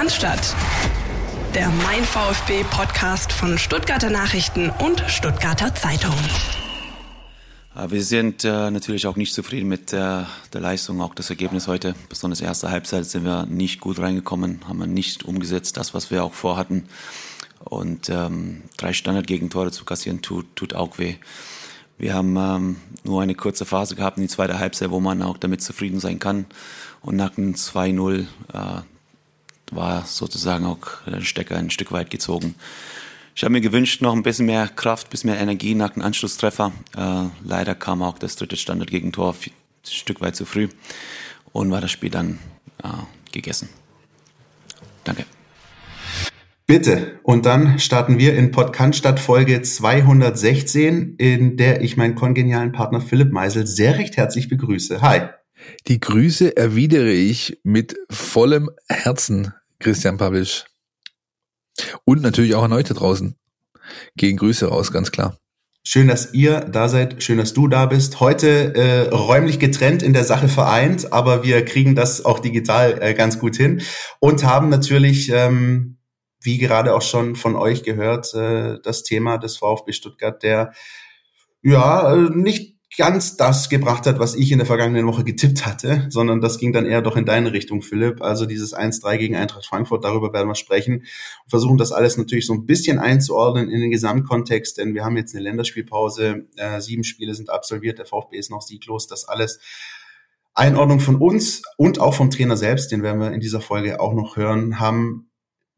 Cannstatt. Der Mein VfB Podcast von Stuttgarter Nachrichten und Stuttgarter Zeitung. Wir sind äh, natürlich auch nicht zufrieden mit äh, der Leistung, auch das Ergebnis heute. Besonders erste Halbzeit sind wir nicht gut reingekommen, haben wir nicht umgesetzt, das, was wir auch vorhatten. Und ähm, drei Standardgegentore zu kassieren tut, tut auch weh. Wir haben ähm, nur eine kurze Phase gehabt in die zweite Halbzeit, wo man auch damit zufrieden sein kann. Und nach dem 2-0 äh, war sozusagen auch der Stecker ein Stück weit gezogen. Ich habe mir gewünscht, noch ein bisschen mehr Kraft, ein bisschen mehr Energie nach dem Anschlusstreffer. Äh, leider kam auch das dritte Standardgegentor ein Stück weit zu früh und war das Spiel dann äh, gegessen. Danke. Bitte. Und dann starten wir in Podcast Folge 216, in der ich meinen kongenialen Partner Philipp Meisel sehr recht herzlich begrüße. Hi. Die Grüße erwidere ich mit vollem Herzen, Christian Pavisch. Und natürlich auch an euch da draußen. Gehen Grüße raus, ganz klar. Schön, dass ihr da seid. Schön, dass du da bist. Heute äh, räumlich getrennt in der Sache vereint, aber wir kriegen das auch digital äh, ganz gut hin und haben natürlich ähm, wie gerade auch schon von euch gehört, äh, das Thema des VfB Stuttgart, der ja äh, nicht ganz das gebracht hat, was ich in der vergangenen Woche getippt hatte, sondern das ging dann eher doch in deine Richtung, Philipp. Also dieses 1-3 gegen Eintracht Frankfurt, darüber werden wir sprechen und versuchen das alles natürlich so ein bisschen einzuordnen in den Gesamtkontext, denn wir haben jetzt eine Länderspielpause, äh, sieben Spiele sind absolviert, der VfB ist noch sieglos, das alles Einordnung von uns und auch vom Trainer selbst, den werden wir in dieser Folge auch noch hören, haben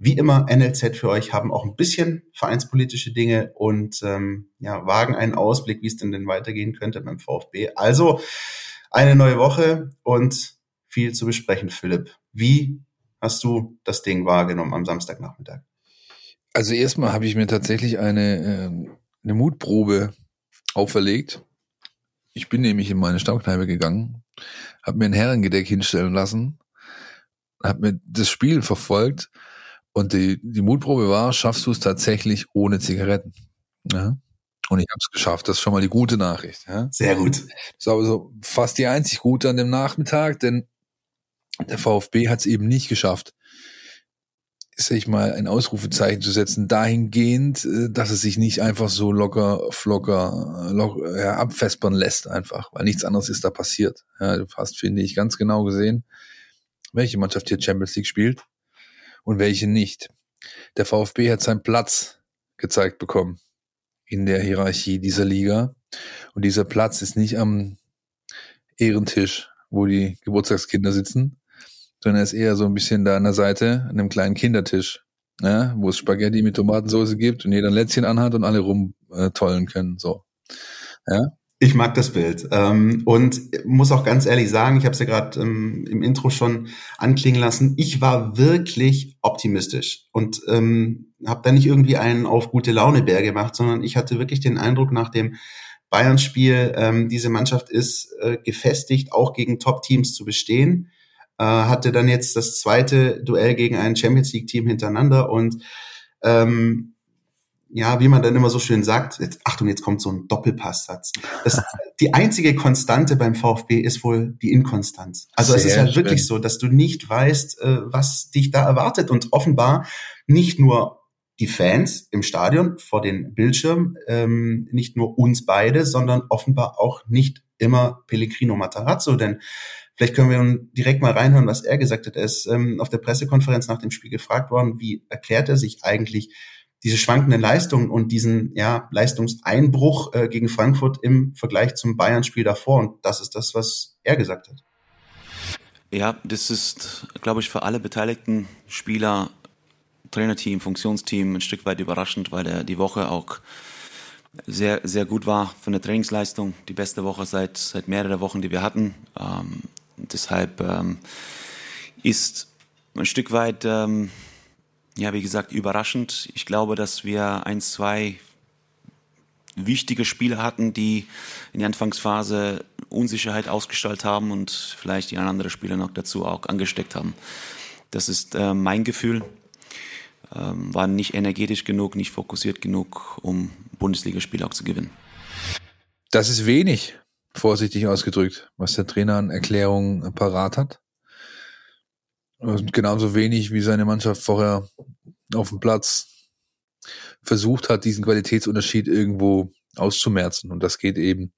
wie immer, NLZ für euch haben auch ein bisschen vereinspolitische Dinge und ähm, ja, wagen einen Ausblick, wie es denn denn weitergehen könnte beim VfB. Also eine neue Woche und viel zu besprechen, Philipp. Wie hast du das Ding wahrgenommen am Samstagnachmittag? Also erstmal habe ich mir tatsächlich eine, äh, eine Mutprobe auferlegt. Ich bin nämlich in meine Stammkneipe gegangen, habe mir ein Herrengedeck hinstellen lassen, habe mir das Spiel verfolgt und die, die Mutprobe war, schaffst du es tatsächlich ohne Zigaretten? Ja? Und ich habe es geschafft. Das ist schon mal die gute Nachricht. Ja? Sehr gut. Das ist aber so fast die einzig gute an dem Nachmittag, denn der VfB hat es eben nicht geschafft, sag ich mal, ein Ausrufezeichen zu setzen, dahingehend, äh, dass es sich nicht einfach so locker, flocker, locker ja, abfespern lässt einfach, weil nichts anderes ist da passiert. Ja, du hast, finde ich, ganz genau gesehen, welche Mannschaft hier Champions League spielt und welche nicht. Der VfB hat seinen Platz gezeigt bekommen in der Hierarchie dieser Liga. Und dieser Platz ist nicht am Ehrentisch, wo die Geburtstagskinder sitzen, sondern er ist eher so ein bisschen da an der Seite, an einem kleinen Kindertisch, ja, wo es Spaghetti mit Tomatensauce gibt und jeder ein Lätzchen anhat und alle rumtollen können. So. Ja. Ich mag das Bild. Ähm, und muss auch ganz ehrlich sagen, ich habe es ja gerade ähm, im Intro schon anklingen lassen, ich war wirklich optimistisch. Und ähm, habe da nicht irgendwie einen auf gute Laune Bär gemacht, sondern ich hatte wirklich den Eindruck nach dem Bayern-Spiel, ähm, diese Mannschaft ist äh, gefestigt, auch gegen Top-Teams zu bestehen, äh, hatte dann jetzt das zweite Duell gegen ein Champions League-Team hintereinander und ähm, ja, wie man dann immer so schön sagt, jetzt, Achtung, jetzt kommt so ein Doppelpasssatz. Das, die einzige Konstante beim VfB ist wohl die Inkonstanz. Also Sehr es ist halt schön. wirklich so, dass du nicht weißt, äh, was dich da erwartet und offenbar nicht nur die Fans im Stadion vor den Bildschirmen, ähm, nicht nur uns beide, sondern offenbar auch nicht immer Pellegrino Matarazzo, denn Vielleicht können wir direkt mal reinhören, was er gesagt hat. Er ist ähm, auf der Pressekonferenz nach dem Spiel gefragt worden, wie erklärt er sich eigentlich diese schwankenden Leistungen und diesen ja, Leistungseinbruch äh, gegen Frankfurt im Vergleich zum Bayern-Spiel davor. Und das ist das, was er gesagt hat. Ja, das ist, glaube ich, für alle beteiligten Spieler, Trainerteam, Funktionsteam ein Stück weit überraschend, weil der die Woche auch sehr, sehr gut war von der Trainingsleistung. Die beste Woche seit, seit mehreren Wochen, die wir hatten. Ähm, deshalb ähm, ist ein Stück weit ähm, ja, wie gesagt, überraschend. Ich glaube, dass wir ein, zwei wichtige Spiele hatten, die in der Anfangsphase Unsicherheit ausgestrahlt haben und vielleicht die anderen Spieler noch dazu auch angesteckt haben. Das ist äh, mein Gefühl. Ähm, war nicht energetisch genug, nicht fokussiert genug, um Bundesligaspiele auch zu gewinnen. Das ist wenig, vorsichtig ausgedrückt, was der Trainer an Erklärungen parat hat. Genauso wenig wie seine Mannschaft vorher auf dem Platz versucht hat, diesen Qualitätsunterschied irgendwo auszumerzen. Und das geht eben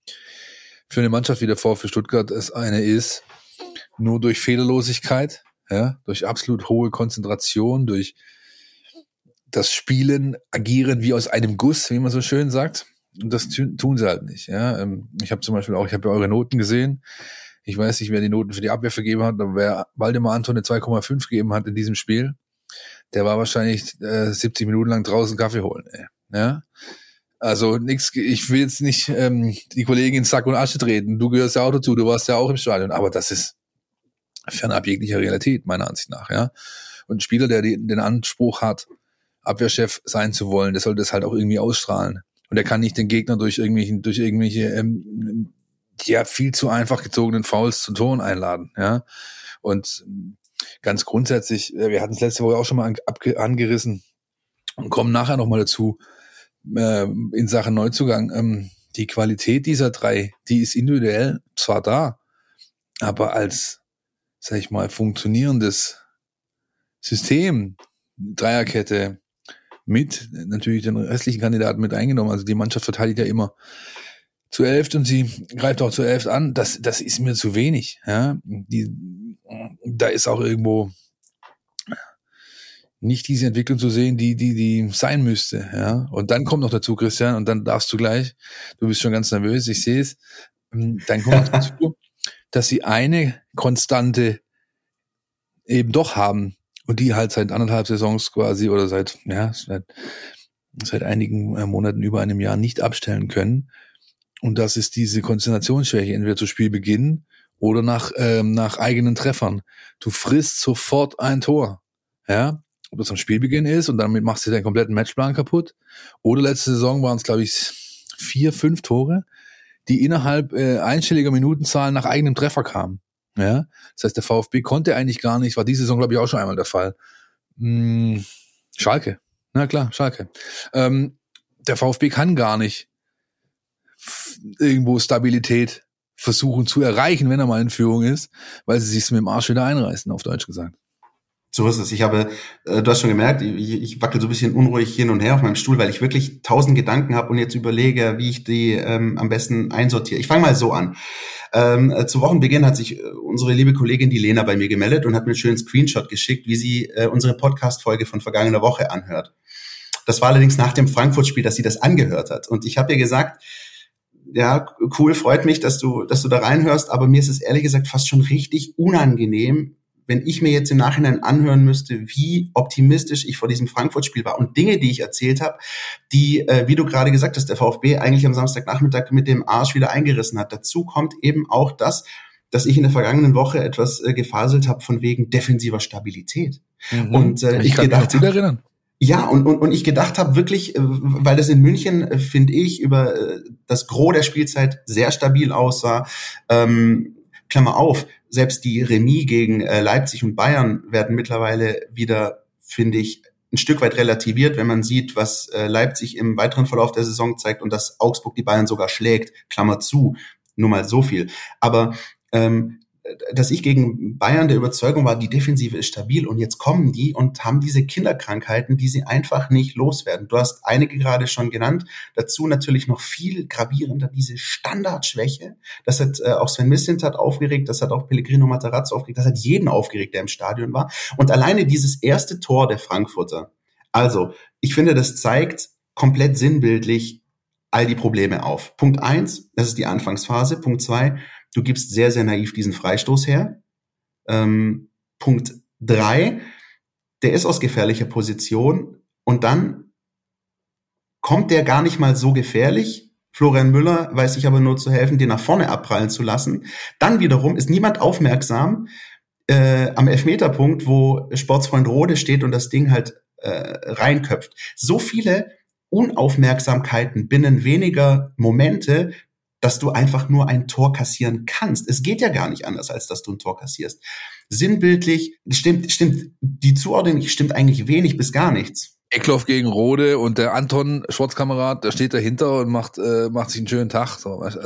für eine Mannschaft wie der VfB Stuttgart es eine ist, nur durch Fehlerlosigkeit, ja, durch absolut hohe Konzentration, durch das Spielen, Agieren wie aus einem Guss, wie man so schön sagt. Und das tun sie halt nicht. Ja. Ähm, ich habe zum Beispiel auch, ich habe ja eure Noten gesehen. Ich weiß nicht, wer die Noten für die Abwehr vergeben hat, aber wer Waldemar Anton eine 2,5 gegeben hat in diesem Spiel, der war wahrscheinlich äh, 70 Minuten lang draußen Kaffee holen. Ey. Ja. Also nix, ich will jetzt nicht ähm, die Kollegen in Sack und Asche treten. Du gehörst ja auch dazu, du warst ja auch im Stadion, aber das ist fernab jeglicher Realität, meiner Ansicht nach, ja. Und ein Spieler, der die, den Anspruch hat, Abwehrchef sein zu wollen, der sollte das halt auch irgendwie ausstrahlen. Und er kann nicht den Gegner durch irgendwelche, durch irgendwelche ähm, ja viel zu einfach gezogenen Fouls zu Toren einladen, ja. Und ganz grundsätzlich, äh, wir hatten es letzte Woche auch schon mal angerissen und kommen nachher noch mal dazu äh, in Sachen Neuzugang. Ähm, die Qualität dieser drei, die ist individuell zwar da, aber als, sag ich mal, funktionierendes System, Dreierkette, mit natürlich den restlichen Kandidaten mit eingenommen. Also die Mannschaft verteidigt ja immer zu elf und sie greift auch zu elf an. Das, das ist mir zu wenig. Ja, die, da ist auch irgendwo nicht diese Entwicklung zu sehen, die, die, die sein müsste. Ja, und dann kommt noch dazu, Christian, und dann darfst du gleich. Du bist schon ganz nervös, ich sehe es. Dann kommt noch dazu, dass sie eine Konstante eben doch haben, und die halt seit anderthalb Saisons quasi oder seit, ja, seit, seit einigen äh, Monaten über einem Jahr nicht abstellen können. Und das ist diese Konzentrationsschwäche, entweder zu Spielbeginn oder nach, ähm, nach eigenen Treffern. Du frisst sofort ein Tor. Ja, ob das am Spielbeginn ist und damit machst du deinen kompletten Matchplan kaputt. Oder letzte Saison waren es, glaube ich, vier, fünf Tore, die innerhalb äh, einstelliger Minutenzahl nach eigenem Treffer kamen. Ja, das heißt, der VfB konnte eigentlich gar nicht, war diese Saison, glaube ich, auch schon einmal der Fall. Hm, Schalke. Na klar, Schalke. Ähm, der VfB kann gar nicht irgendwo Stabilität versuchen zu erreichen, wenn er mal in Führung ist, weil sie sich mit dem Arsch wieder einreißen, auf Deutsch gesagt. So ist es. Ich habe, äh, du hast schon gemerkt, ich, ich wackel so ein bisschen unruhig hin und her auf meinem Stuhl, weil ich wirklich tausend Gedanken habe und jetzt überlege, wie ich die ähm, am besten einsortiere. Ich fange mal so an. Ähm, äh, zu Wochenbeginn hat sich äh, unsere liebe Kollegin die Lena bei mir gemeldet und hat mir einen schönen Screenshot geschickt, wie sie äh, unsere Podcast-Folge von vergangener Woche anhört. Das war allerdings nach dem Frankfurt-Spiel, dass sie das angehört hat. Und ich habe ihr gesagt, ja, cool, freut mich, dass du, dass du da reinhörst, aber mir ist es ehrlich gesagt fast schon richtig unangenehm, wenn ich mir jetzt im Nachhinein anhören müsste, wie optimistisch ich vor diesem Frankfurt-Spiel war und Dinge, die ich erzählt habe, die, äh, wie du gerade gesagt hast, der VfB eigentlich am Samstagnachmittag mit dem Arsch wieder eingerissen hat. Dazu kommt eben auch das, dass ich in der vergangenen Woche etwas äh, gefaselt habe von wegen defensiver Stabilität. Mhm. Und äh, ich, ich kann gedacht, mich erinnern. Ja, und, und, und ich gedacht habe wirklich, äh, weil das in München, äh, finde ich, über äh, das Gros der Spielzeit sehr stabil aussah. Ähm, Klammer auf, selbst die Remis gegen äh, Leipzig und Bayern werden mittlerweile wieder, finde ich, ein Stück weit relativiert, wenn man sieht, was äh, Leipzig im weiteren Verlauf der Saison zeigt und dass Augsburg die Bayern sogar schlägt, Klammer zu, nur mal so viel. Aber ähm, dass ich gegen Bayern der Überzeugung war, die Defensive ist stabil und jetzt kommen die und haben diese Kinderkrankheiten, die sie einfach nicht loswerden. Du hast einige gerade schon genannt. Dazu natürlich noch viel gravierender diese Standardschwäche. Das hat äh, auch Sven Mislintat aufgeregt, das hat auch Pellegrino Matarazzo aufgeregt, das hat jeden aufgeregt, der im Stadion war. Und alleine dieses erste Tor der Frankfurter. Also, ich finde, das zeigt komplett sinnbildlich all die Probleme auf. Punkt eins, das ist die Anfangsphase. Punkt zwei, du gibst sehr, sehr naiv diesen Freistoß her. Ähm, Punkt drei, der ist aus gefährlicher Position und dann kommt der gar nicht mal so gefährlich. Florian Müller weiß sich aber nur zu helfen, den nach vorne abprallen zu lassen. Dann wiederum ist niemand aufmerksam äh, am Elfmeterpunkt, wo Sportsfreund Rode steht und das Ding halt äh, reinköpft. So viele Unaufmerksamkeiten binnen weniger Momente, dass du einfach nur ein Tor kassieren kannst. Es geht ja gar nicht anders, als dass du ein Tor kassierst. Sinnbildlich stimmt, stimmt, die Zuordnung stimmt eigentlich wenig bis gar nichts. Eckloff gegen Rode und der Anton Schwarzkamerad, der steht dahinter und macht, äh, macht sich einen schönen Tag. So, also,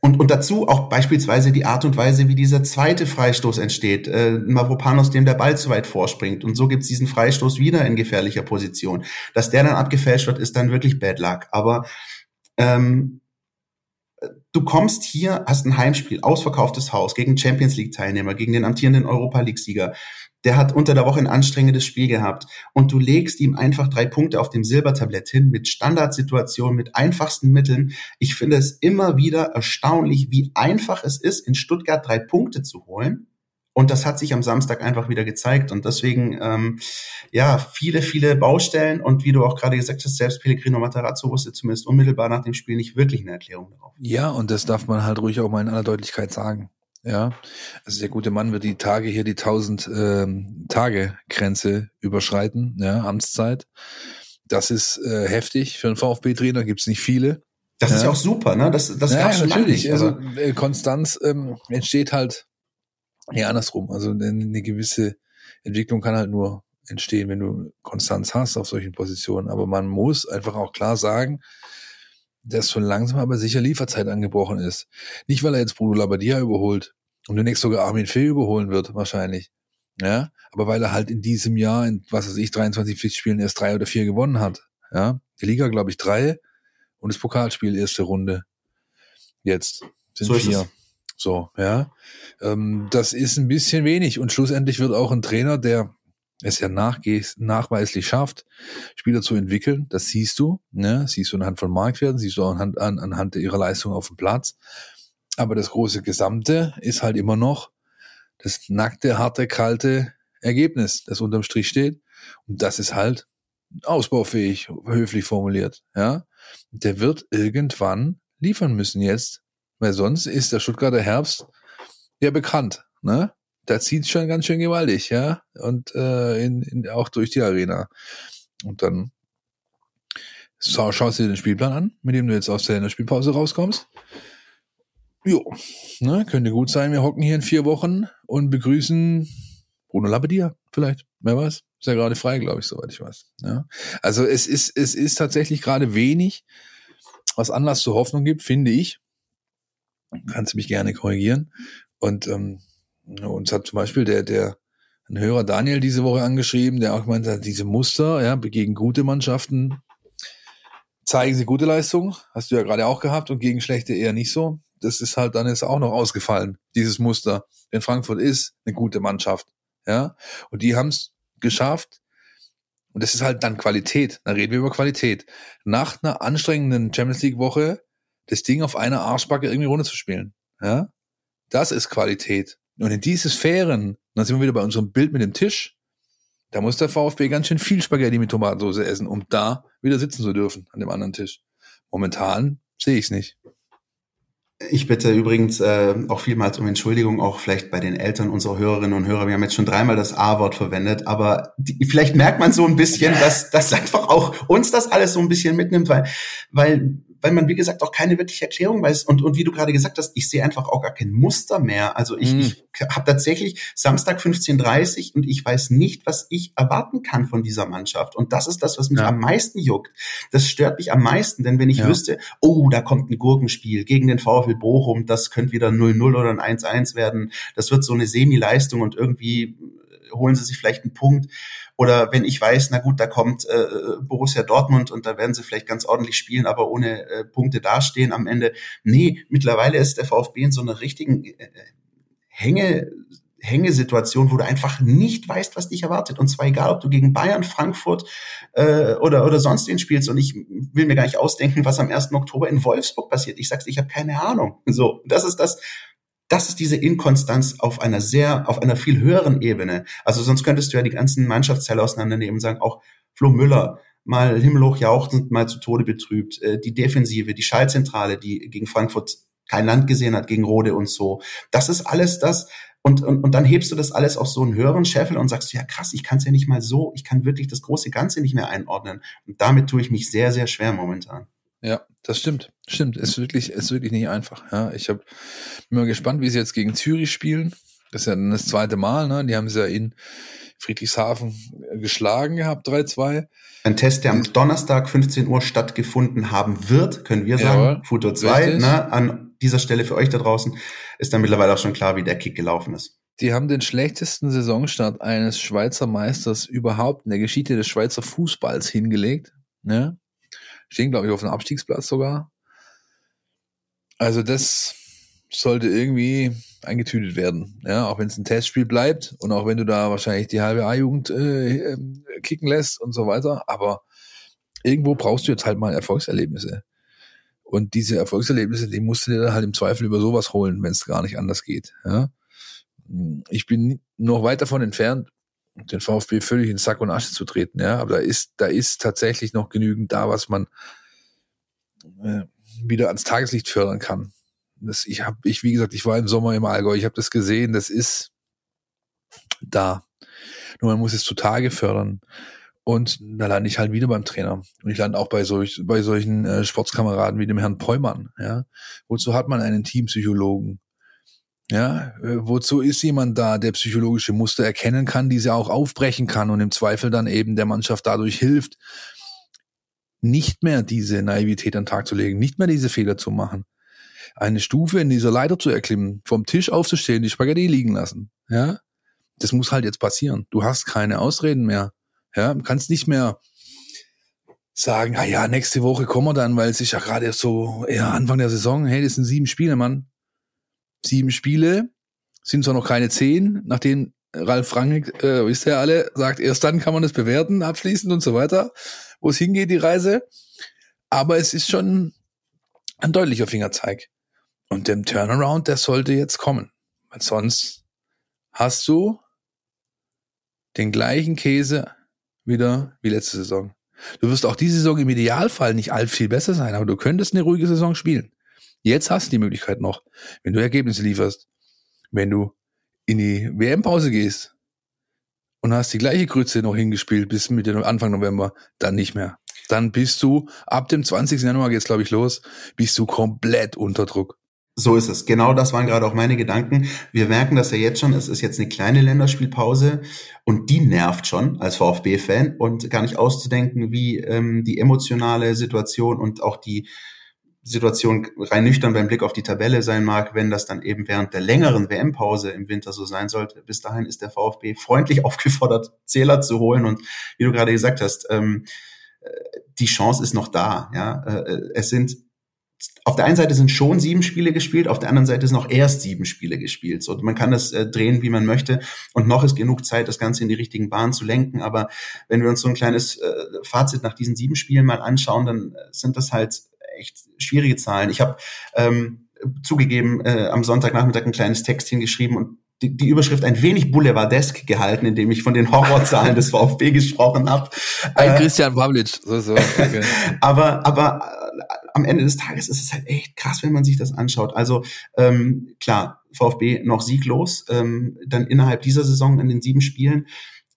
und, und dazu auch beispielsweise die Art und Weise, wie dieser zweite Freistoß entsteht. Äh, Mavropanos, dem der Ball zu weit vorspringt. Und so gibt's diesen Freistoß wieder in gefährlicher Position. Dass der dann abgefälscht wird, ist dann wirklich Bad Luck. Aber ähm, du kommst hier, hast ein Heimspiel, ausverkauftes Haus gegen Champions League Teilnehmer, gegen den amtierenden Europa League Sieger der hat unter der Woche ein anstrengendes Spiel gehabt und du legst ihm einfach drei Punkte auf dem Silbertablett hin mit Standardsituationen, mit einfachsten Mitteln. Ich finde es immer wieder erstaunlich, wie einfach es ist, in Stuttgart drei Punkte zu holen. Und das hat sich am Samstag einfach wieder gezeigt. Und deswegen, ähm, ja, viele, viele Baustellen. Und wie du auch gerade gesagt hast, selbst Pellegrino Matarazzo wusste zumindest unmittelbar nach dem Spiel nicht wirklich eine Erklärung darauf. Ja, und das darf man halt ruhig auch mal in aller Deutlichkeit sagen. Ja, also der gute Mann wird die Tage hier die 1000 ähm, Tage Grenze überschreiten, ja, Amtszeit. Das ist äh, heftig für einen VfB-Trainer, gibt's nicht viele. Das ja. ist ja auch super, ne? Das, das ja, schon natürlich. Nicht. Also äh, Konstanz ähm, entsteht halt ja andersrum. Also eine, gewisse Entwicklung kann halt nur entstehen, wenn du Konstanz hast auf solchen Positionen. Aber man muss einfach auch klar sagen, dass so langsam aber sicher Lieferzeit angebrochen ist. Nicht, weil er jetzt Bruno Labbadia überholt und demnächst sogar Armin Fee überholen wird, wahrscheinlich. Ja, aber weil er halt in diesem Jahr, in was weiß ich, 23 Pflichtspielen erst drei oder vier gewonnen hat. Ja, die Liga, glaube ich, drei und das Pokalspiel erste Runde. Jetzt sind so vier. So, ja. Ähm, das ist ein bisschen wenig und schlussendlich wird auch ein Trainer, der es ja nachweislich schafft, Spieler zu entwickeln. Das siehst du, ne? siehst du anhand von Marktwerten, siehst du auch anhand, an, anhand ihrer Leistung auf dem Platz. Aber das große Gesamte ist halt immer noch das nackte, harte, kalte Ergebnis, das unterm Strich steht. Und das ist halt ausbaufähig, höflich formuliert. Ja, der wird irgendwann liefern müssen jetzt, weil sonst ist der Stuttgarter Herbst ja bekannt. Ne? da zieht schon ganz schön gewaltig, ja. Und äh, in, in, auch durch die Arena. Und dann schau, schaust du dir den Spielplan an, mit dem du jetzt aus der Spielpause rauskommst. Jo, ne, könnte gut sein. Wir hocken hier in vier Wochen und begrüßen Bruno Labbadia, vielleicht. Wer weiß. Ist ja gerade frei, glaube ich, soweit ich weiß. Ja. Also es ist, es ist tatsächlich gerade wenig, was Anlass zur Hoffnung gibt, finde ich. Kannst du mich gerne korrigieren. Und ähm, uns hat zum Beispiel der, der, ein Hörer Daniel diese Woche angeschrieben, der auch gemeint hat, diese Muster, ja, gegen gute Mannschaften zeigen sie gute Leistung. Hast du ja gerade auch gehabt und gegen schlechte eher nicht so. Das ist halt dann jetzt auch noch ausgefallen, dieses Muster. Denn Frankfurt ist eine gute Mannschaft, ja. Und die haben es geschafft. Und das ist halt dann Qualität. Da reden wir über Qualität. Nach einer anstrengenden Champions League Woche das Ding auf einer Arschbacke irgendwie runterzuspielen, ja. Das ist Qualität. Und in diese Sphären, dann sind wir wieder bei unserem Bild mit dem Tisch, da muss der VfB ganz schön viel Spaghetti mit Tomatensauce essen, um da wieder sitzen zu dürfen an dem anderen Tisch. Momentan sehe ich es nicht. Ich bitte übrigens äh, auch vielmals um Entschuldigung, auch vielleicht bei den Eltern unserer Hörerinnen und Hörer. Wir haben jetzt schon dreimal das A-Wort verwendet, aber die, vielleicht merkt man so ein bisschen, dass das einfach auch uns das alles so ein bisschen mitnimmt, weil, weil weil man, wie gesagt, auch keine wirkliche Erklärung weiß. Und, und wie du gerade gesagt hast, ich sehe einfach auch gar kein Muster mehr. Also ich, mhm. ich habe tatsächlich Samstag 15.30 und ich weiß nicht, was ich erwarten kann von dieser Mannschaft. Und das ist das, was mich ja. am meisten juckt. Das stört mich am meisten, denn wenn ich ja. wüsste, oh, da kommt ein Gurkenspiel gegen den VfL Bochum, das könnte wieder 0-0 oder ein 1-1 werden, das wird so eine Semi-Leistung und irgendwie holen sie sich vielleicht einen Punkt. Oder wenn ich weiß, na gut, da kommt äh, Borussia Dortmund und da werden sie vielleicht ganz ordentlich spielen, aber ohne äh, Punkte dastehen am Ende. Nee, mittlerweile ist der VfB in so einer richtigen äh, Hänge, Hängesituation, wo du einfach nicht weißt, was dich erwartet. Und zwar egal, ob du gegen Bayern, Frankfurt äh, oder, oder sonst wen spielst. Und ich will mir gar nicht ausdenken, was am 1. Oktober in Wolfsburg passiert. Ich sag's, ich habe keine Ahnung. So, das ist das, das ist diese Inkonstanz auf einer sehr, auf einer viel höheren Ebene. Also sonst könntest du ja die ganzen Mannschaftsteile auseinandernehmen und sagen, auch Flo Müller, mal himmelhoch jauchzend, mal zu Tode betrübt, äh, die Defensive, die Schallzentrale, die gegen Frankfurt kein Land gesehen hat, gegen Rode und so. Das ist alles das, und, und, und dann hebst du das alles auf so einen höheren Scheffel und sagst, ja krass, ich kann es ja nicht mal so, ich kann wirklich das große Ganze nicht mehr einordnen. Und damit tue ich mich sehr, sehr schwer momentan. Ja, das stimmt. Stimmt. Ist wirklich, ist wirklich nicht einfach. Ja, ich hab, bin mal gespannt, wie sie jetzt gegen Zürich spielen. Das ist ja das zweite Mal, ne? Die haben sie ja in Friedrichshafen geschlagen gehabt, 3-2. Ein Test, der am Donnerstag 15 Uhr stattgefunden haben wird, können wir sagen. Jawohl, Futur 2, ne? An dieser Stelle für euch da draußen ist dann mittlerweile auch schon klar, wie der Kick gelaufen ist. Die haben den schlechtesten Saisonstart eines Schweizer Meisters überhaupt in der Geschichte des Schweizer Fußballs hingelegt. Ne? Stehen, glaube ich, auf dem Abstiegsplatz sogar. Also das sollte irgendwie eingetütet werden. Ja, auch wenn es ein Testspiel bleibt und auch wenn du da wahrscheinlich die halbe A-Jugend äh, ähm, kicken lässt und so weiter. Aber irgendwo brauchst du jetzt halt mal Erfolgserlebnisse. Und diese Erfolgserlebnisse, die musst du dir halt im Zweifel über sowas holen, wenn es gar nicht anders geht. Ja? Ich bin noch weit davon entfernt, den VfB völlig in Sack und Asche zu treten. Ja, aber da ist, da ist tatsächlich noch genügend da, was man äh, wieder ans Tageslicht fördern kann. Das, ich habe, ich wie gesagt, ich war im Sommer im Allgäu, ich habe das gesehen, das ist da. Nur man muss es zutage fördern. Und da lande ich halt wieder beim Trainer. Und ich lande auch bei, solch, bei solchen äh, Sportskameraden wie dem Herrn Peumann. Ja? Wozu hat man einen Teampsychologen? Ja, äh, wozu ist jemand da, der psychologische Muster erkennen kann, diese auch aufbrechen kann und im Zweifel dann eben der Mannschaft dadurch hilft, nicht mehr diese Naivität an den Tag zu legen, nicht mehr diese Fehler zu machen eine Stufe in dieser Leiter zu erklimmen, vom Tisch aufzustehen, die Spaghetti liegen lassen. Ja, das muss halt jetzt passieren. Du hast keine Ausreden mehr. Ja, du kannst nicht mehr sagen, ah ja, nächste Woche kommen wir dann, weil es ist ja gerade so ja, Anfang der Saison. Hey, das sind sieben Spiele, Mann. Sieben Spiele sind zwar noch keine zehn, nachdem Ralf Rangnick, äh, wisst ihr alle, sagt, erst dann kann man das bewerten, abschließend und so weiter, wo es hingeht, die Reise. Aber es ist schon ein deutlicher Fingerzeig. Und dem Turnaround, der sollte jetzt kommen. Weil sonst hast du den gleichen Käse wieder wie letzte Saison. Du wirst auch diese Saison im Idealfall nicht all viel besser sein, aber du könntest eine ruhige Saison spielen. Jetzt hast du die Möglichkeit noch, wenn du Ergebnisse lieferst, wenn du in die WM-Pause gehst und hast die gleiche Grütze noch hingespielt bis Mitte Anfang November, dann nicht mehr. Dann bist du ab dem 20. Januar geht's glaube ich los, bist du komplett unter Druck. So ist es. Genau das waren gerade auch meine Gedanken. Wir merken das ja jetzt schon. Es ist jetzt eine kleine Länderspielpause und die nervt schon als VfB-Fan und gar nicht auszudenken, wie ähm, die emotionale Situation und auch die Situation rein nüchtern beim Blick auf die Tabelle sein mag, wenn das dann eben während der längeren WM-Pause im Winter so sein sollte. Bis dahin ist der VfB freundlich aufgefordert, Zähler zu holen und wie du gerade gesagt hast, ähm, äh, die Chance ist noch da. Ja, äh, es sind auf der einen Seite sind schon sieben Spiele gespielt, auf der anderen Seite sind noch erst sieben Spiele gespielt. So, man kann das äh, drehen, wie man möchte. Und noch ist genug Zeit, das Ganze in die richtigen Bahnen zu lenken. Aber wenn wir uns so ein kleines äh, Fazit nach diesen sieben Spielen mal anschauen, dann äh, sind das halt echt schwierige Zahlen. Ich habe ähm, zugegeben äh, am Sonntagnachmittag ein kleines Textchen geschrieben und die, die Überschrift ein wenig boulevardesk gehalten, indem ich von den Horrorzahlen des VfB gesprochen habe. Ein äh, Christian Pavlic. So, so. Okay. aber aber äh, am Ende des Tages ist es halt echt krass, wenn man sich das anschaut. Also ähm, klar, VfB noch sieglos. Ähm, dann innerhalb dieser Saison in den sieben Spielen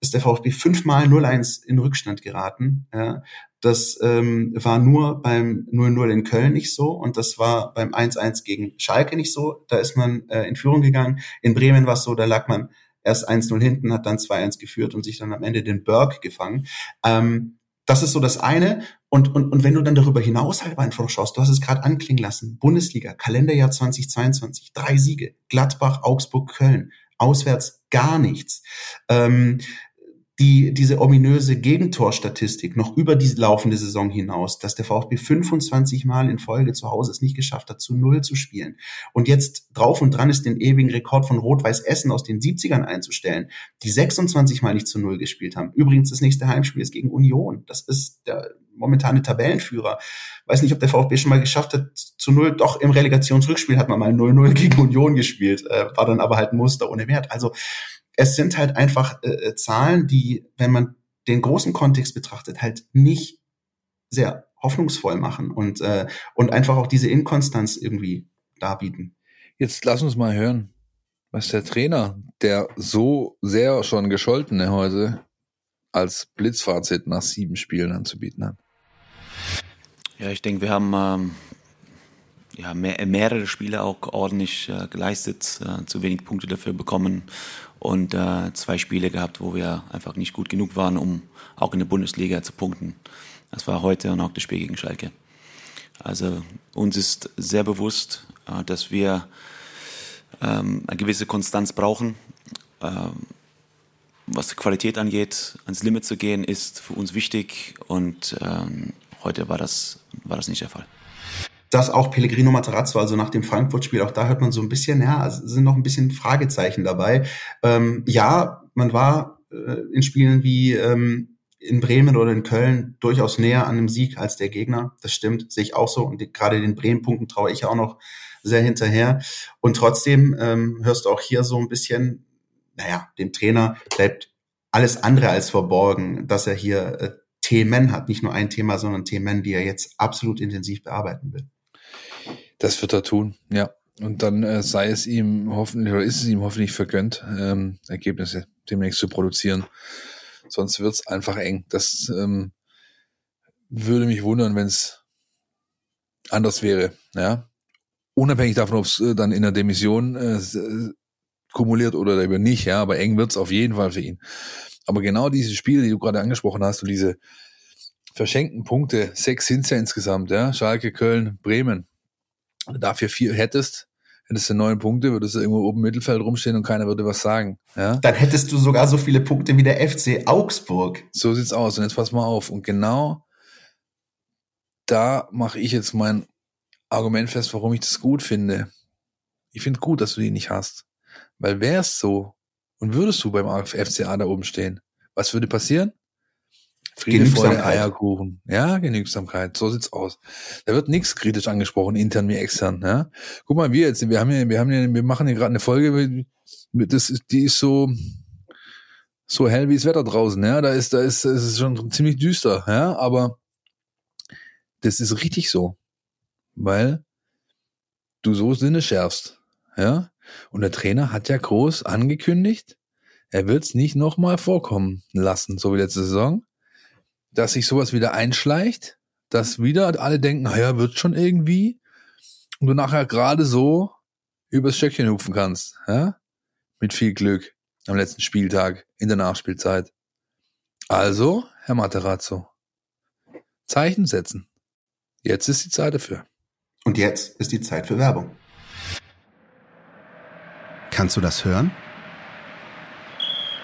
ist der VfB fünfmal 0-1 in Rückstand geraten. Ja. Das ähm, war nur beim 0-0 in Köln nicht so und das war beim 1-1 gegen Schalke nicht so. Da ist man äh, in Führung gegangen. In Bremen war es so, da lag man erst 1-0 hinten, hat dann 2-1 geführt und sich dann am Ende den Berg gefangen. Ähm, das ist so das eine. Und, und, und wenn du dann darüber hinaus halt einfach schaust, du hast es gerade anklingen lassen, Bundesliga, Kalenderjahr 2022, drei Siege, Gladbach, Augsburg, Köln, auswärts gar nichts. Ähm, die, diese ominöse Gegentorstatistik noch über die laufende Saison hinaus, dass der VfB 25 Mal in Folge zu Hause es nicht geschafft hat, zu Null zu spielen. Und jetzt drauf und dran ist den ewigen Rekord von Rot-Weiß Essen aus den 70ern einzustellen, die 26 Mal nicht zu Null gespielt haben. Übrigens, das nächste Heimspiel ist gegen Union. Das ist der momentane Tabellenführer. Weiß nicht, ob der VfB schon mal geschafft hat, zu Null. Doch im Relegationsrückspiel hat man mal 0-0 gegen Union gespielt, äh, war dann aber halt ein Muster ohne Wert. Also es sind halt einfach äh, äh, Zahlen, die, wenn man den großen Kontext betrachtet, halt nicht sehr hoffnungsvoll machen und, äh, und einfach auch diese Inkonstanz irgendwie darbieten. Jetzt lass uns mal hören, was der Trainer, der so sehr schon gescholtene heute als Blitzfazit nach sieben Spielen anzubieten hat. Ja, ich denke, wir haben ähm, ja, mehr, mehrere Spiele auch ordentlich äh, geleistet, äh, zu wenig Punkte dafür bekommen und äh, zwei Spiele gehabt, wo wir einfach nicht gut genug waren, um auch in der Bundesliga zu punkten. Das war heute und auch das Spiel gegen Schalke. Also uns ist sehr bewusst, äh, dass wir ähm, eine gewisse Konstanz brauchen. Ähm, was die Qualität angeht, ans Limit zu gehen, ist für uns wichtig und ähm, heute war das, war das nicht der Fall dass auch Pellegrino Materazzo, also nach dem Frankfurt-Spiel, auch da hört man so ein bisschen, ja, sind noch ein bisschen Fragezeichen dabei. Ähm, ja, man war äh, in Spielen wie ähm, in Bremen oder in Köln durchaus näher an einem Sieg als der Gegner. Das stimmt, sehe ich auch so. Und gerade den Bremen-Punkten traue ich auch noch sehr hinterher. Und trotzdem ähm, hörst du auch hier so ein bisschen, naja, dem Trainer bleibt alles andere als verborgen, dass er hier äh, Themen hat. Nicht nur ein Thema, sondern Themen, die er jetzt absolut intensiv bearbeiten will. Das wird er tun, ja. Und dann äh, sei es ihm hoffentlich oder ist es ihm hoffentlich vergönnt, ähm, Ergebnisse demnächst zu produzieren. Sonst wird's einfach eng. Das ähm, würde mich wundern, wenn es anders wäre. Ja, unabhängig davon, ob es äh, dann in der Demission äh, kumuliert oder eben nicht. Ja, aber eng wird's auf jeden Fall für ihn. Aber genau diese Spiele, die du gerade angesprochen hast, und diese verschenkten Punkte, sechs sind's ja insgesamt. Ja, Schalke, Köln, Bremen dafür vier hättest, hättest du neun Punkte, würdest du irgendwo oben im Mittelfeld rumstehen und keiner würde was sagen. Ja? Dann hättest du sogar so viele Punkte wie der FC Augsburg. So sieht's aus. Und jetzt pass mal auf. Und genau da mache ich jetzt mein Argument fest, warum ich das gut finde. Ich finde gut, dass du die nicht hast. Weil wär's so und würdest du beim FCA da oben stehen, was würde passieren? Friede, Freude, Eierkuchen. Ja, Genügsamkeit. So sieht's aus. Da wird nichts kritisch angesprochen, intern wie extern. Ja? Guck mal, wir jetzt, wir haben ja, wir haben ja, wir machen hier gerade eine Folge, das ist, die ist so, so hell wie das Wetter draußen. Ja, da ist, da ist, es ist schon ziemlich düster. Ja, aber das ist richtig so, weil du so Sinne schärfst. Ja, und der Trainer hat ja groß angekündigt, er wird's nicht nochmal vorkommen lassen, so wie letzte Saison dass sich sowas wieder einschleicht, dass wieder alle denken, naja, wird schon irgendwie, und du nachher gerade so übers Stöckchen hupfen kannst, ja? Mit viel Glück am letzten Spieltag in der Nachspielzeit. Also, Herr Materazzo, Zeichen setzen. Jetzt ist die Zeit dafür. Und jetzt ist die Zeit für Werbung. Kannst du das hören?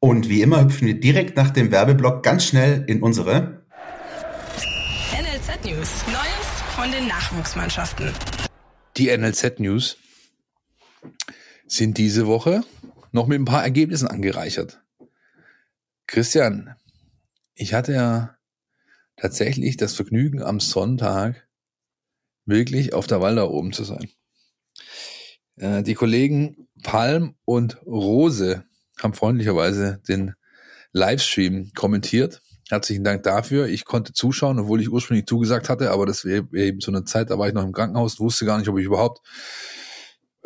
Und wie immer hüpfen wir direkt nach dem Werbeblock ganz schnell in unsere NLZ News. Neues von den Nachwuchsmannschaften. Die NLZ News sind diese Woche noch mit ein paar Ergebnissen angereichert. Christian, ich hatte ja tatsächlich das Vergnügen, am Sonntag wirklich auf der Wahl da oben zu sein. Äh, die Kollegen Palm und Rose haben freundlicherweise den Livestream kommentiert. Herzlichen Dank dafür. Ich konnte zuschauen, obwohl ich ursprünglich zugesagt hatte, aber das wäre eben so eine Zeit, da war ich noch im Krankenhaus, wusste gar nicht, ob ich überhaupt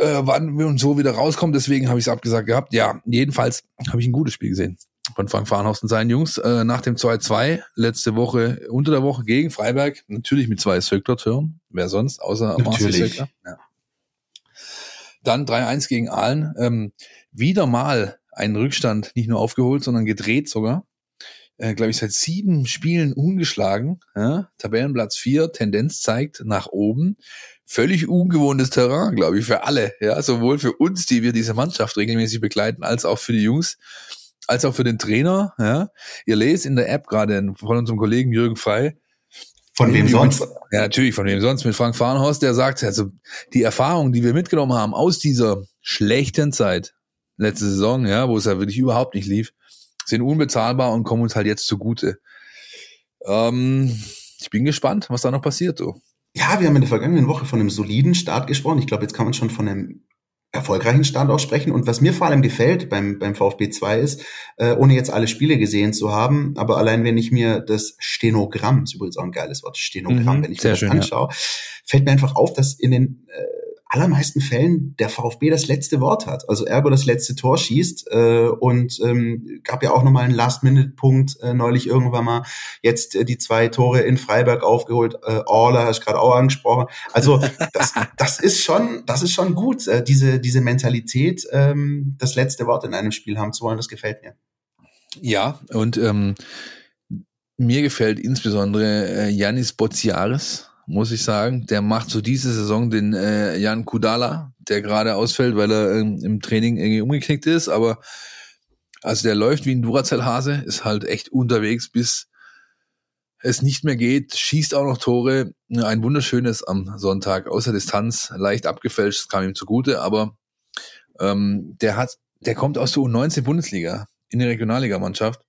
äh, wann wir und so wieder rauskommen. Deswegen habe ich es abgesagt gehabt. Ja, jedenfalls habe ich ein gutes Spiel gesehen von Frank Farnhorst und seinen Jungs. Äh, nach dem 2-2 letzte Woche, unter der Woche gegen Freiberg, natürlich mit zwei Söckler-Türen. Wer sonst, außer Marcel Söckler. Ja. Dann 3-1 gegen Aalen. Ähm, wieder mal einen Rückstand nicht nur aufgeholt, sondern gedreht sogar. Äh, Glaube ich, seit sieben Spielen ungeschlagen. Ja? Tabellenplatz vier, Tendenz zeigt nach oben. Völlig ungewohntes Terrain, glaube ich, für alle. Ja, sowohl für uns, die wir diese Mannschaft regelmäßig begleiten, als auch für die Jungs, als auch für den Trainer. Ja? Ihr lest in der App gerade von unserem Kollegen Jürgen Frei, von wem sonst? Ja, natürlich, von wem sonst? Mit Frank Farnhorst, der sagt, also die Erfahrungen, die wir mitgenommen haben aus dieser schlechten Zeit, letzte Saison, ja, wo es ja wirklich überhaupt nicht lief, sind unbezahlbar und kommen uns halt jetzt zugute. Ähm, ich bin gespannt, was da noch passiert. So. ja, wir haben in der vergangenen Woche von einem soliden Start gesprochen. Ich glaube, jetzt kann man schon von einem erfolgreichen Start auch sprechen. Und was mir vor allem gefällt beim, beim VfB 2 ist, äh, ohne jetzt alle Spiele gesehen zu haben, aber allein wenn ich mir das Stenogramm, ist übrigens auch ein geiles Wort, Stenogramm, mhm, wenn ich mir das schön, anschaue, ja. fällt mir einfach auf, dass in den äh, allermeisten Fällen der VfB das letzte Wort hat. Also Ergo das letzte Tor schießt äh, und ähm, gab ja auch nochmal einen Last-Minute-Punkt äh, neulich irgendwann mal. Jetzt äh, die zwei Tore in Freiberg aufgeholt. Äh, Orla hast gerade auch angesprochen. Also das, das ist schon, das ist schon gut. Äh, diese diese Mentalität, ähm, das letzte Wort in einem Spiel haben zu wollen, das gefällt mir. Ja und ähm, mir gefällt insbesondere äh, Janis Boziaris muss ich sagen. Der macht so diese Saison den äh, Jan Kudala, der gerade ausfällt, weil er ähm, im Training irgendwie umgeknickt ist. Aber also der läuft wie ein Duracell-Hase, ist halt echt unterwegs, bis es nicht mehr geht, schießt auch noch Tore. Ein wunderschönes am Sonntag, außer Distanz, leicht abgefälscht, kam ihm zugute, aber ähm, der hat, der kommt aus der U19 Bundesliga in die Regionalligamannschaft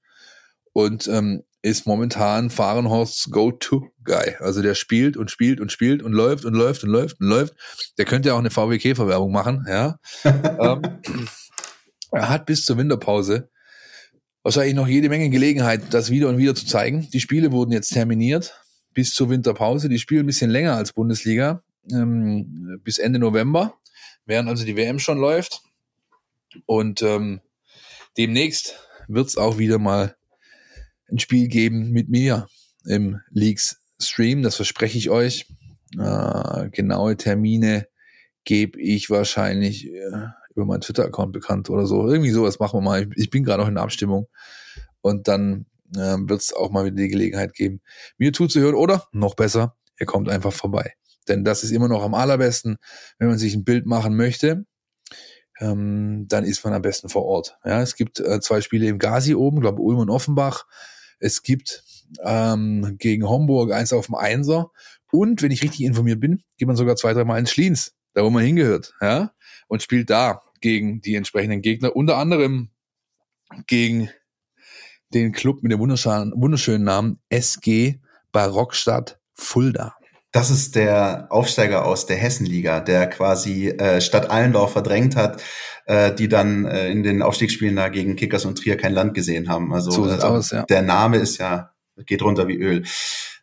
und ähm, ist momentan Fahrenhorsts Go-To-Guy. Also der spielt und spielt und spielt und läuft und läuft und läuft und läuft. Der könnte ja auch eine VWK-Verwerbung machen, ja. ähm, er hat bis zur Winterpause wahrscheinlich noch jede Menge Gelegenheit, das wieder und wieder zu zeigen. Die Spiele wurden jetzt terminiert bis zur Winterpause. Die spielen ein bisschen länger als Bundesliga, ähm, bis Ende November, während also die WM schon läuft. Und ähm, demnächst wird's auch wieder mal ein Spiel geben mit mir im Leaks Stream. Das verspreche ich euch. Äh, genaue Termine gebe ich wahrscheinlich äh, über meinen Twitter-Account bekannt oder so. Irgendwie sowas machen wir mal. Ich bin gerade noch in der Abstimmung. Und dann äh, wird es auch mal wieder die Gelegenheit geben, mir zuzuhören oder noch besser, ihr kommt einfach vorbei. Denn das ist immer noch am allerbesten, wenn man sich ein Bild machen möchte ähm, dann ist man am besten vor Ort. Ja, es gibt äh, zwei Spiele im Gazi oben, glaube Ulm und Offenbach. Es gibt ähm, gegen Homburg eins auf dem Einser. Und wenn ich richtig informiert bin, geht man sogar zwei, dreimal ins Schliens, da wo man hingehört, ja, und spielt da gegen die entsprechenden Gegner, unter anderem gegen den Club mit dem wunderschönen, wunderschönen Namen SG Barockstadt Fulda. Das ist der Aufsteiger aus der Hessenliga, der quasi äh, Stadt Allendorf verdrängt hat, äh, die dann äh, in den Aufstiegsspielen da gegen Kickers und Trier kein Land gesehen haben. Also so äh, aus, ja. der Name ist ja, geht runter wie Öl.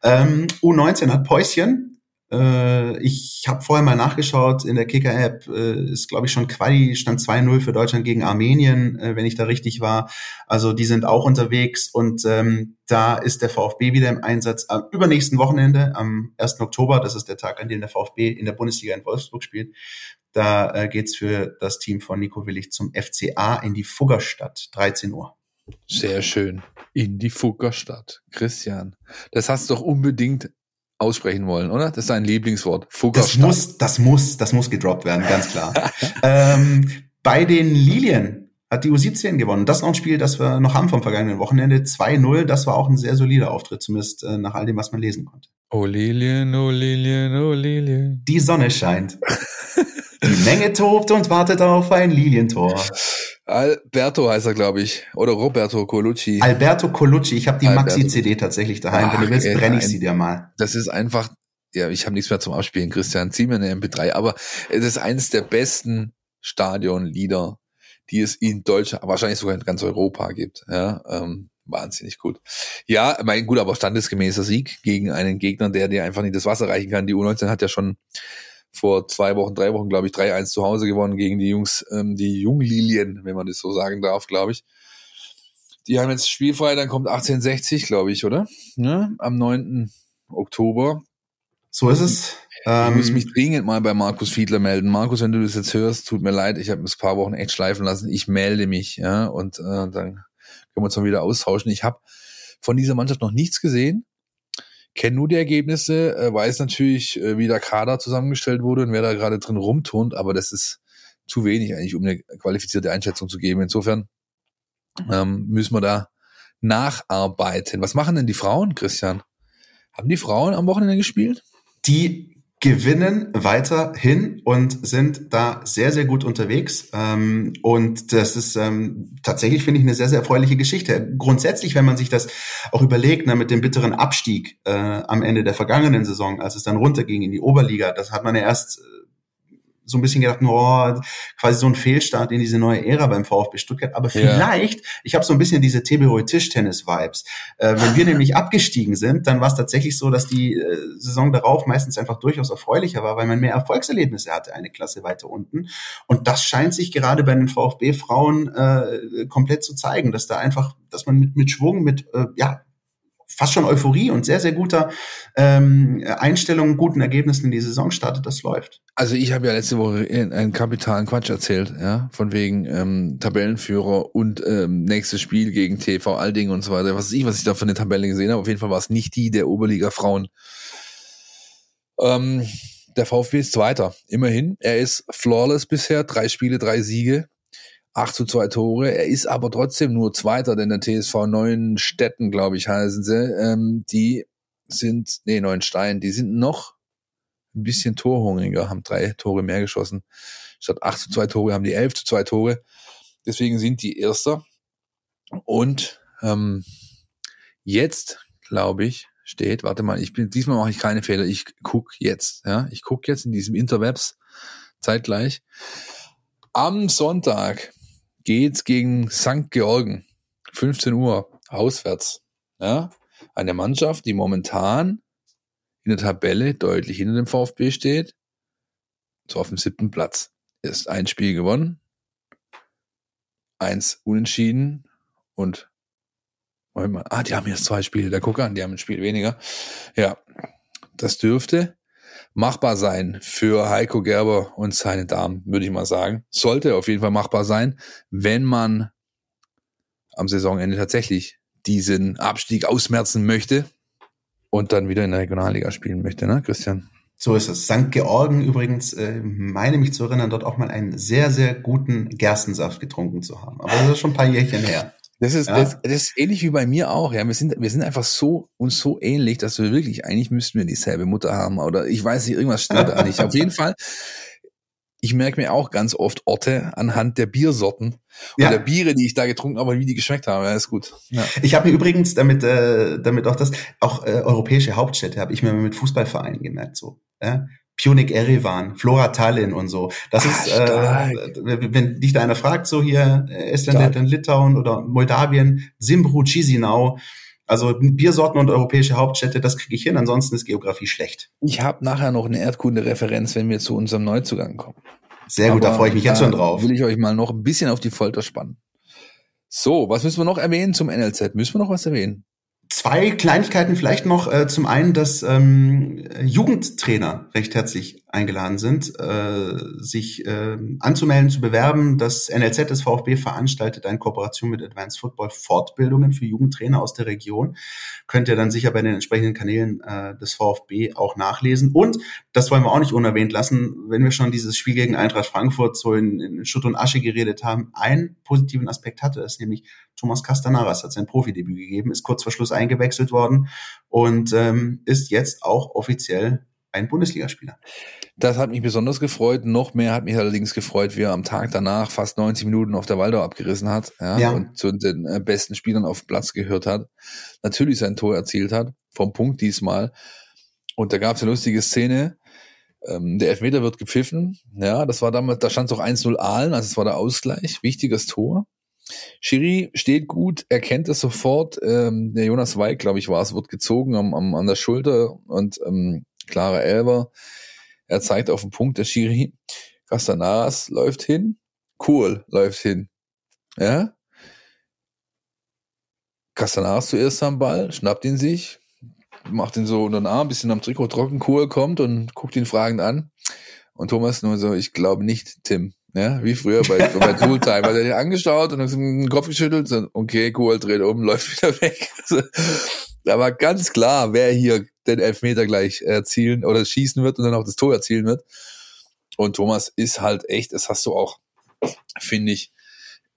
Ähm, U19 hat Päuschen, ich habe vorher mal nachgeschaut in der Kicker-App, äh, ist glaube ich schon Quali, stand 2-0 für Deutschland gegen Armenien, äh, wenn ich da richtig war. Also die sind auch unterwegs und ähm, da ist der VfB wieder im Einsatz am übernächsten Wochenende, am 1. Oktober, das ist der Tag, an dem der VfB in der Bundesliga in Wolfsburg spielt. Da äh, geht's für das Team von Nico Willig zum FCA in die Fuggerstadt, 13 Uhr. Sehr schön. In die Fuggerstadt. Christian, das hast du doch unbedingt aussprechen wollen, oder? Das ist dein Lieblingswort. Das muss, das muss, das muss gedroppt werden, ganz klar. ähm, bei den Lilien hat die U17 gewonnen. Das ist noch ein Spiel, das wir noch haben vom vergangenen Wochenende. 2-0. Das war auch ein sehr solider Auftritt, zumindest äh, nach all dem, was man lesen konnte. Oh Lilien, oh Lilien, oh Lilien. Die Sonne scheint. die Menge tobt und wartet auf ein Lilientor. Alberto heißt er, glaube ich. Oder Roberto Colucci. Alberto Colucci. Ich habe die Maxi-CD tatsächlich daheim. Ach, Wenn du willst, brenne ich sie dir mal. Das ist einfach, ja, ich habe nichts mehr zum Abspielen, Christian. Zieh mir eine MP3. Aber es ist eines der besten Stadionlieder, die es in Deutschland, wahrscheinlich sogar in ganz Europa gibt. Ja, ähm, wahnsinnig gut. Ja, mein gut, aber standesgemäßer Sieg gegen einen Gegner, der dir einfach nicht das Wasser reichen kann. Die U19 hat ja schon vor zwei Wochen, drei Wochen, glaube ich, 3-1 zu Hause gewonnen gegen die Jungs, ähm, die Junglilien, wenn man das so sagen darf, glaube ich. Die haben jetzt spielfrei, dann kommt 1860, glaube ich, oder? Ne? Am 9. Oktober. So ist es. Ich ähm, muss mich dringend mal bei Markus Fiedler melden. Markus, wenn du das jetzt hörst, tut mir leid, ich habe ein paar Wochen echt schleifen lassen. Ich melde mich, ja, und äh, dann können wir uns mal wieder austauschen. Ich habe von dieser Mannschaft noch nichts gesehen kenne nur die Ergebnisse, äh, weiß natürlich, äh, wie der Kader zusammengestellt wurde und wer da gerade drin rumturnt, aber das ist zu wenig eigentlich, um eine qualifizierte Einschätzung zu geben. Insofern ähm, müssen wir da nacharbeiten. Was machen denn die Frauen, Christian? Haben die Frauen am Wochenende gespielt? Die gewinnen weiterhin und sind da sehr, sehr gut unterwegs. Ähm, und das ist ähm, tatsächlich, finde ich, eine sehr, sehr erfreuliche Geschichte. Grundsätzlich, wenn man sich das auch überlegt, na, mit dem bitteren Abstieg äh, am Ende der vergangenen Saison, als es dann runterging in die Oberliga, das hat man ja erst so ein bisschen gedacht, oh, quasi so ein Fehlstart in diese neue Ära beim VfB Stuttgart. Aber vielleicht, ja. ich habe so ein bisschen diese Teberoy Tischtennis-Vibes. Äh, wenn wir nämlich abgestiegen sind, dann war es tatsächlich so, dass die äh, Saison darauf meistens einfach durchaus erfreulicher war, weil man mehr Erfolgserlebnisse hatte, eine Klasse weiter unten. Und das scheint sich gerade bei den VfB-Frauen äh, komplett zu zeigen, dass da einfach, dass man mit, mit Schwung, mit äh, ja, fast schon Euphorie und sehr, sehr guter ähm, Einstellung, guten Ergebnissen in die Saison startet, das läuft. Also ich habe ja letzte Woche einen kapitalen Quatsch erzählt, ja, von wegen ähm, Tabellenführer und ähm, nächstes Spiel gegen TV Alding und so weiter. Was weiß ich, was ich da von den Tabellen gesehen habe. Auf jeden Fall war es nicht die der Oberliga Frauen. Ähm, der VfB ist Zweiter, immerhin. Er ist flawless bisher, drei Spiele, drei Siege. 8 zu 2 Tore. Er ist aber trotzdem nur Zweiter, denn der TSV Neuenstetten, glaube ich, heißen sie. Ähm, die sind, nee, Neuenstein, die sind noch ein bisschen torhungriger, haben drei Tore mehr geschossen. Statt 8 zu 2 Tore haben die 11 zu 2 Tore. Deswegen sind die Erster. Und ähm, jetzt, glaube ich, steht, warte mal, ich bin, diesmal mache ich keine Fehler, ich guck jetzt, ja, ich guck jetzt in diesem Interwebs zeitgleich. Am Sonntag geht's gegen St. Georgen. 15 Uhr, auswärts. Ja, eine Mannschaft, die momentan in der Tabelle deutlich hinter dem VfB steht. So auf dem siebten Platz. Ist ein Spiel gewonnen, eins unentschieden und ah, die haben jetzt zwei Spiele. Der guck an, die haben ein Spiel weniger. Ja, das dürfte machbar sein für Heiko Gerber und seine Damen, würde ich mal sagen. Sollte auf jeden Fall machbar sein, wenn man am Saisonende tatsächlich diesen Abstieg ausmerzen möchte und dann wieder in der Regionalliga spielen möchte, ne, Christian? So ist es. St. Georgen übrigens, äh, meine mich zu erinnern, dort auch mal einen sehr, sehr guten Gerstensaft getrunken zu haben. Aber das ist schon ein paar Jährchen her. Das ist, ja. das, das ist ähnlich wie bei mir auch. Ja, wir sind, wir sind einfach so uns so ähnlich, dass wir wirklich eigentlich müssten wir dieselbe Mutter haben oder ich weiß nicht, irgendwas stimmt da nicht. Auf jeden Fall. Ich merke mir auch ganz oft Orte anhand der Biersorten ja. oder Biere, die ich da getrunken habe, wie die geschmeckt haben. Ja, ist gut. Ja. Ich habe mir übrigens damit, äh, damit auch das, auch äh, europäische Hauptstädte habe ich mir mit Fußballvereinen gemerkt so. Ja? Punic Erivan, Flora Tallinn und so. Das ah, ist, äh, wenn dich da einer fragt, so hier äh, Estland, Lettland, Litauen oder Moldawien, Simbru, Chisinau, also Biersorten und europäische Hauptstädte, das kriege ich hin, ansonsten ist Geografie schlecht. Ich habe nachher noch eine Erdkunde-Referenz, wenn wir zu unserem Neuzugang kommen. Sehr gut, Aber da freue ich mich jetzt schon drauf. Will ich euch mal noch ein bisschen auf die Folter spannen. So, was müssen wir noch erwähnen zum NLZ? Müssen wir noch was erwähnen? Zwei Kleinigkeiten vielleicht noch. Äh, zum einen, dass ähm, Jugendtrainer recht herzlich eingeladen sind, äh, sich äh, anzumelden, zu bewerben. Das NLZ des VfB veranstaltet eine Kooperation mit Advanced Football Fortbildungen für Jugendtrainer aus der Region. Könnt ihr dann sicher bei den entsprechenden Kanälen äh, des VfB auch nachlesen. Und das wollen wir auch nicht unerwähnt lassen, wenn wir schon dieses Spiel gegen Eintracht Frankfurt so in, in Schutt und Asche geredet haben. Einen positiven Aspekt hatte es, nämlich Thomas Castanaras hat sein Profidebüt gegeben, ist kurz vor Schluss eingewechselt worden und ähm, ist jetzt auch offiziell ein Bundesligaspieler. Das hat mich besonders gefreut. Noch mehr hat mich allerdings gefreut, wie er am Tag danach fast 90 Minuten auf der Waldau abgerissen hat ja, ja. und zu den äh, besten Spielern auf Platz gehört hat. Natürlich sein Tor erzielt hat, vom Punkt diesmal. Und da gab es eine lustige Szene. Ähm, der Elfmeter wird gepfiffen. Ja, das war damals, da stand es auch 1-0 Aalen, also es war der Ausgleich. Wichtiges Tor. Schiri steht gut, erkennt es sofort. Ähm, der Jonas Weig, glaube ich, war es, wird gezogen am, am, an der Schulter und ähm, Clara Elber. Er zeigt auf den Punkt der Schiri. Castanaras läuft hin. Cool läuft hin. Ja. Castanaras zuerst am Ball, schnappt ihn sich, macht ihn so unter den Arm, bisschen am Trikot trocken. Cool kommt und guckt ihn fragend an. Und Thomas nur so, ich glaube nicht, Tim. Ja, wie früher bei, bei Tooltime. Hat er den angeschaut und hat den Kopf geschüttelt. So, okay, cool, dreht um, läuft wieder weg. da war ganz klar, wer hier den Elfmeter gleich erzielen oder schießen wird und dann auch das Tor erzielen wird. Und Thomas ist halt echt, das hast du auch, finde ich,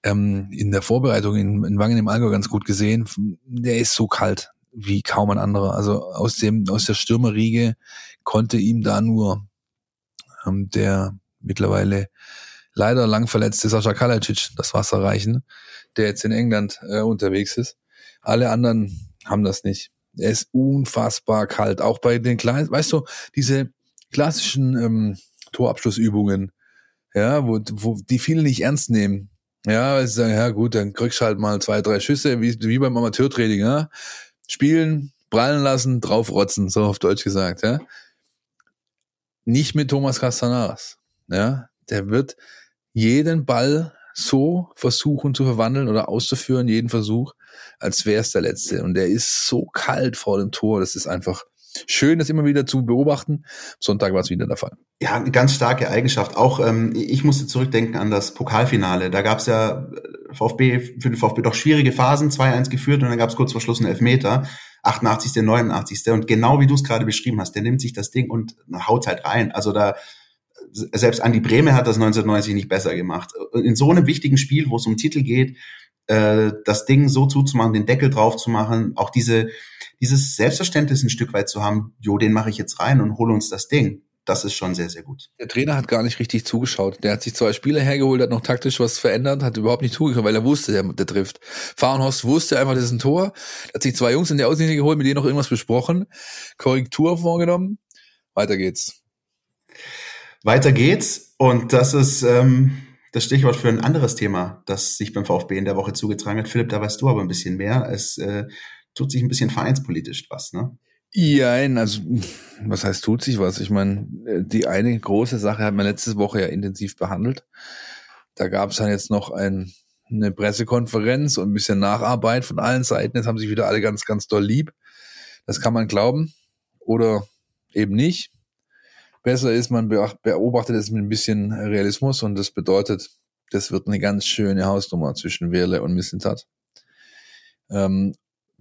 ähm, in der Vorbereitung in, in Wangen im Allgäu ganz gut gesehen. Der ist so kalt. wie kaum ein anderer. Also aus dem, aus der Stürmerriege konnte ihm da nur ähm, der mittlerweile leider lang verletzte Sascha Kalajdzic das Wasser reichen, der jetzt in England äh, unterwegs ist. Alle anderen haben das nicht. Er ist unfassbar kalt. Auch bei den kleinen, weißt du, diese klassischen ähm, Torabschlussübungen, ja, wo, wo die viele nicht ernst nehmen. Ja, weil sie sagen, ja gut, dann kriegst du halt mal zwei, drei Schüsse, wie, wie beim Amateurtraining, ja. Spielen, prallen lassen, draufrotzen, so auf Deutsch gesagt, ja. Nicht mit Thomas Castanaras, ja. Der wird jeden Ball so versuchen zu verwandeln oder auszuführen, jeden Versuch, als wäre es der letzte. Und der ist so kalt vor dem Tor, das ist einfach schön, das immer wieder zu beobachten. Sonntag war es wieder der Fall. Ja, eine ganz starke Eigenschaft. Auch ähm, ich musste zurückdenken an das Pokalfinale. Da gab es ja äh, VfB für den VfB doch schwierige Phasen, 2-1 geführt und dann gab es kurz vor Schluss einen Elfmeter. 88., 89. Und genau wie du es gerade beschrieben hast, der nimmt sich das Ding und haut halt rein. Also da selbst Andi Breme hat das 1990 nicht besser gemacht. In so einem wichtigen Spiel, wo es um Titel geht, äh, das Ding so zuzumachen, den Deckel drauf zu machen, auch diese, dieses Selbstverständnis ein Stück weit zu haben, jo, den mache ich jetzt rein und hole uns das Ding. Das ist schon sehr, sehr gut. Der Trainer hat gar nicht richtig zugeschaut. Der hat sich zwei Spieler hergeholt, hat noch taktisch was verändert, hat überhaupt nicht zugeschaut, weil er wusste, der, der trifft. Fahrenhorst wusste einfach, das ist ein Tor. Er hat sich zwei Jungs in der Auslinie geholt, mit denen noch irgendwas besprochen, Korrektur vorgenommen. Weiter geht's. Weiter geht's. Und das ist ähm, das Stichwort für ein anderes Thema, das sich beim VfB in der Woche zugetragen hat. Philipp, da weißt du aber ein bisschen mehr. Es äh, tut sich ein bisschen vereinspolitisch was, ne? Ja, also was heißt tut sich was? Ich meine, die eine große Sache hat man letzte Woche ja intensiv behandelt. Da gab es dann jetzt noch ein, eine Pressekonferenz und ein bisschen Nacharbeit von allen Seiten. Jetzt haben sich wieder alle ganz, ganz doll lieb. Das kann man glauben oder eben nicht. Besser ist, man beobachtet es mit ein bisschen Realismus und das bedeutet, das wird eine ganz schöne Hausnummer zwischen Werle und Missentat. Ähm,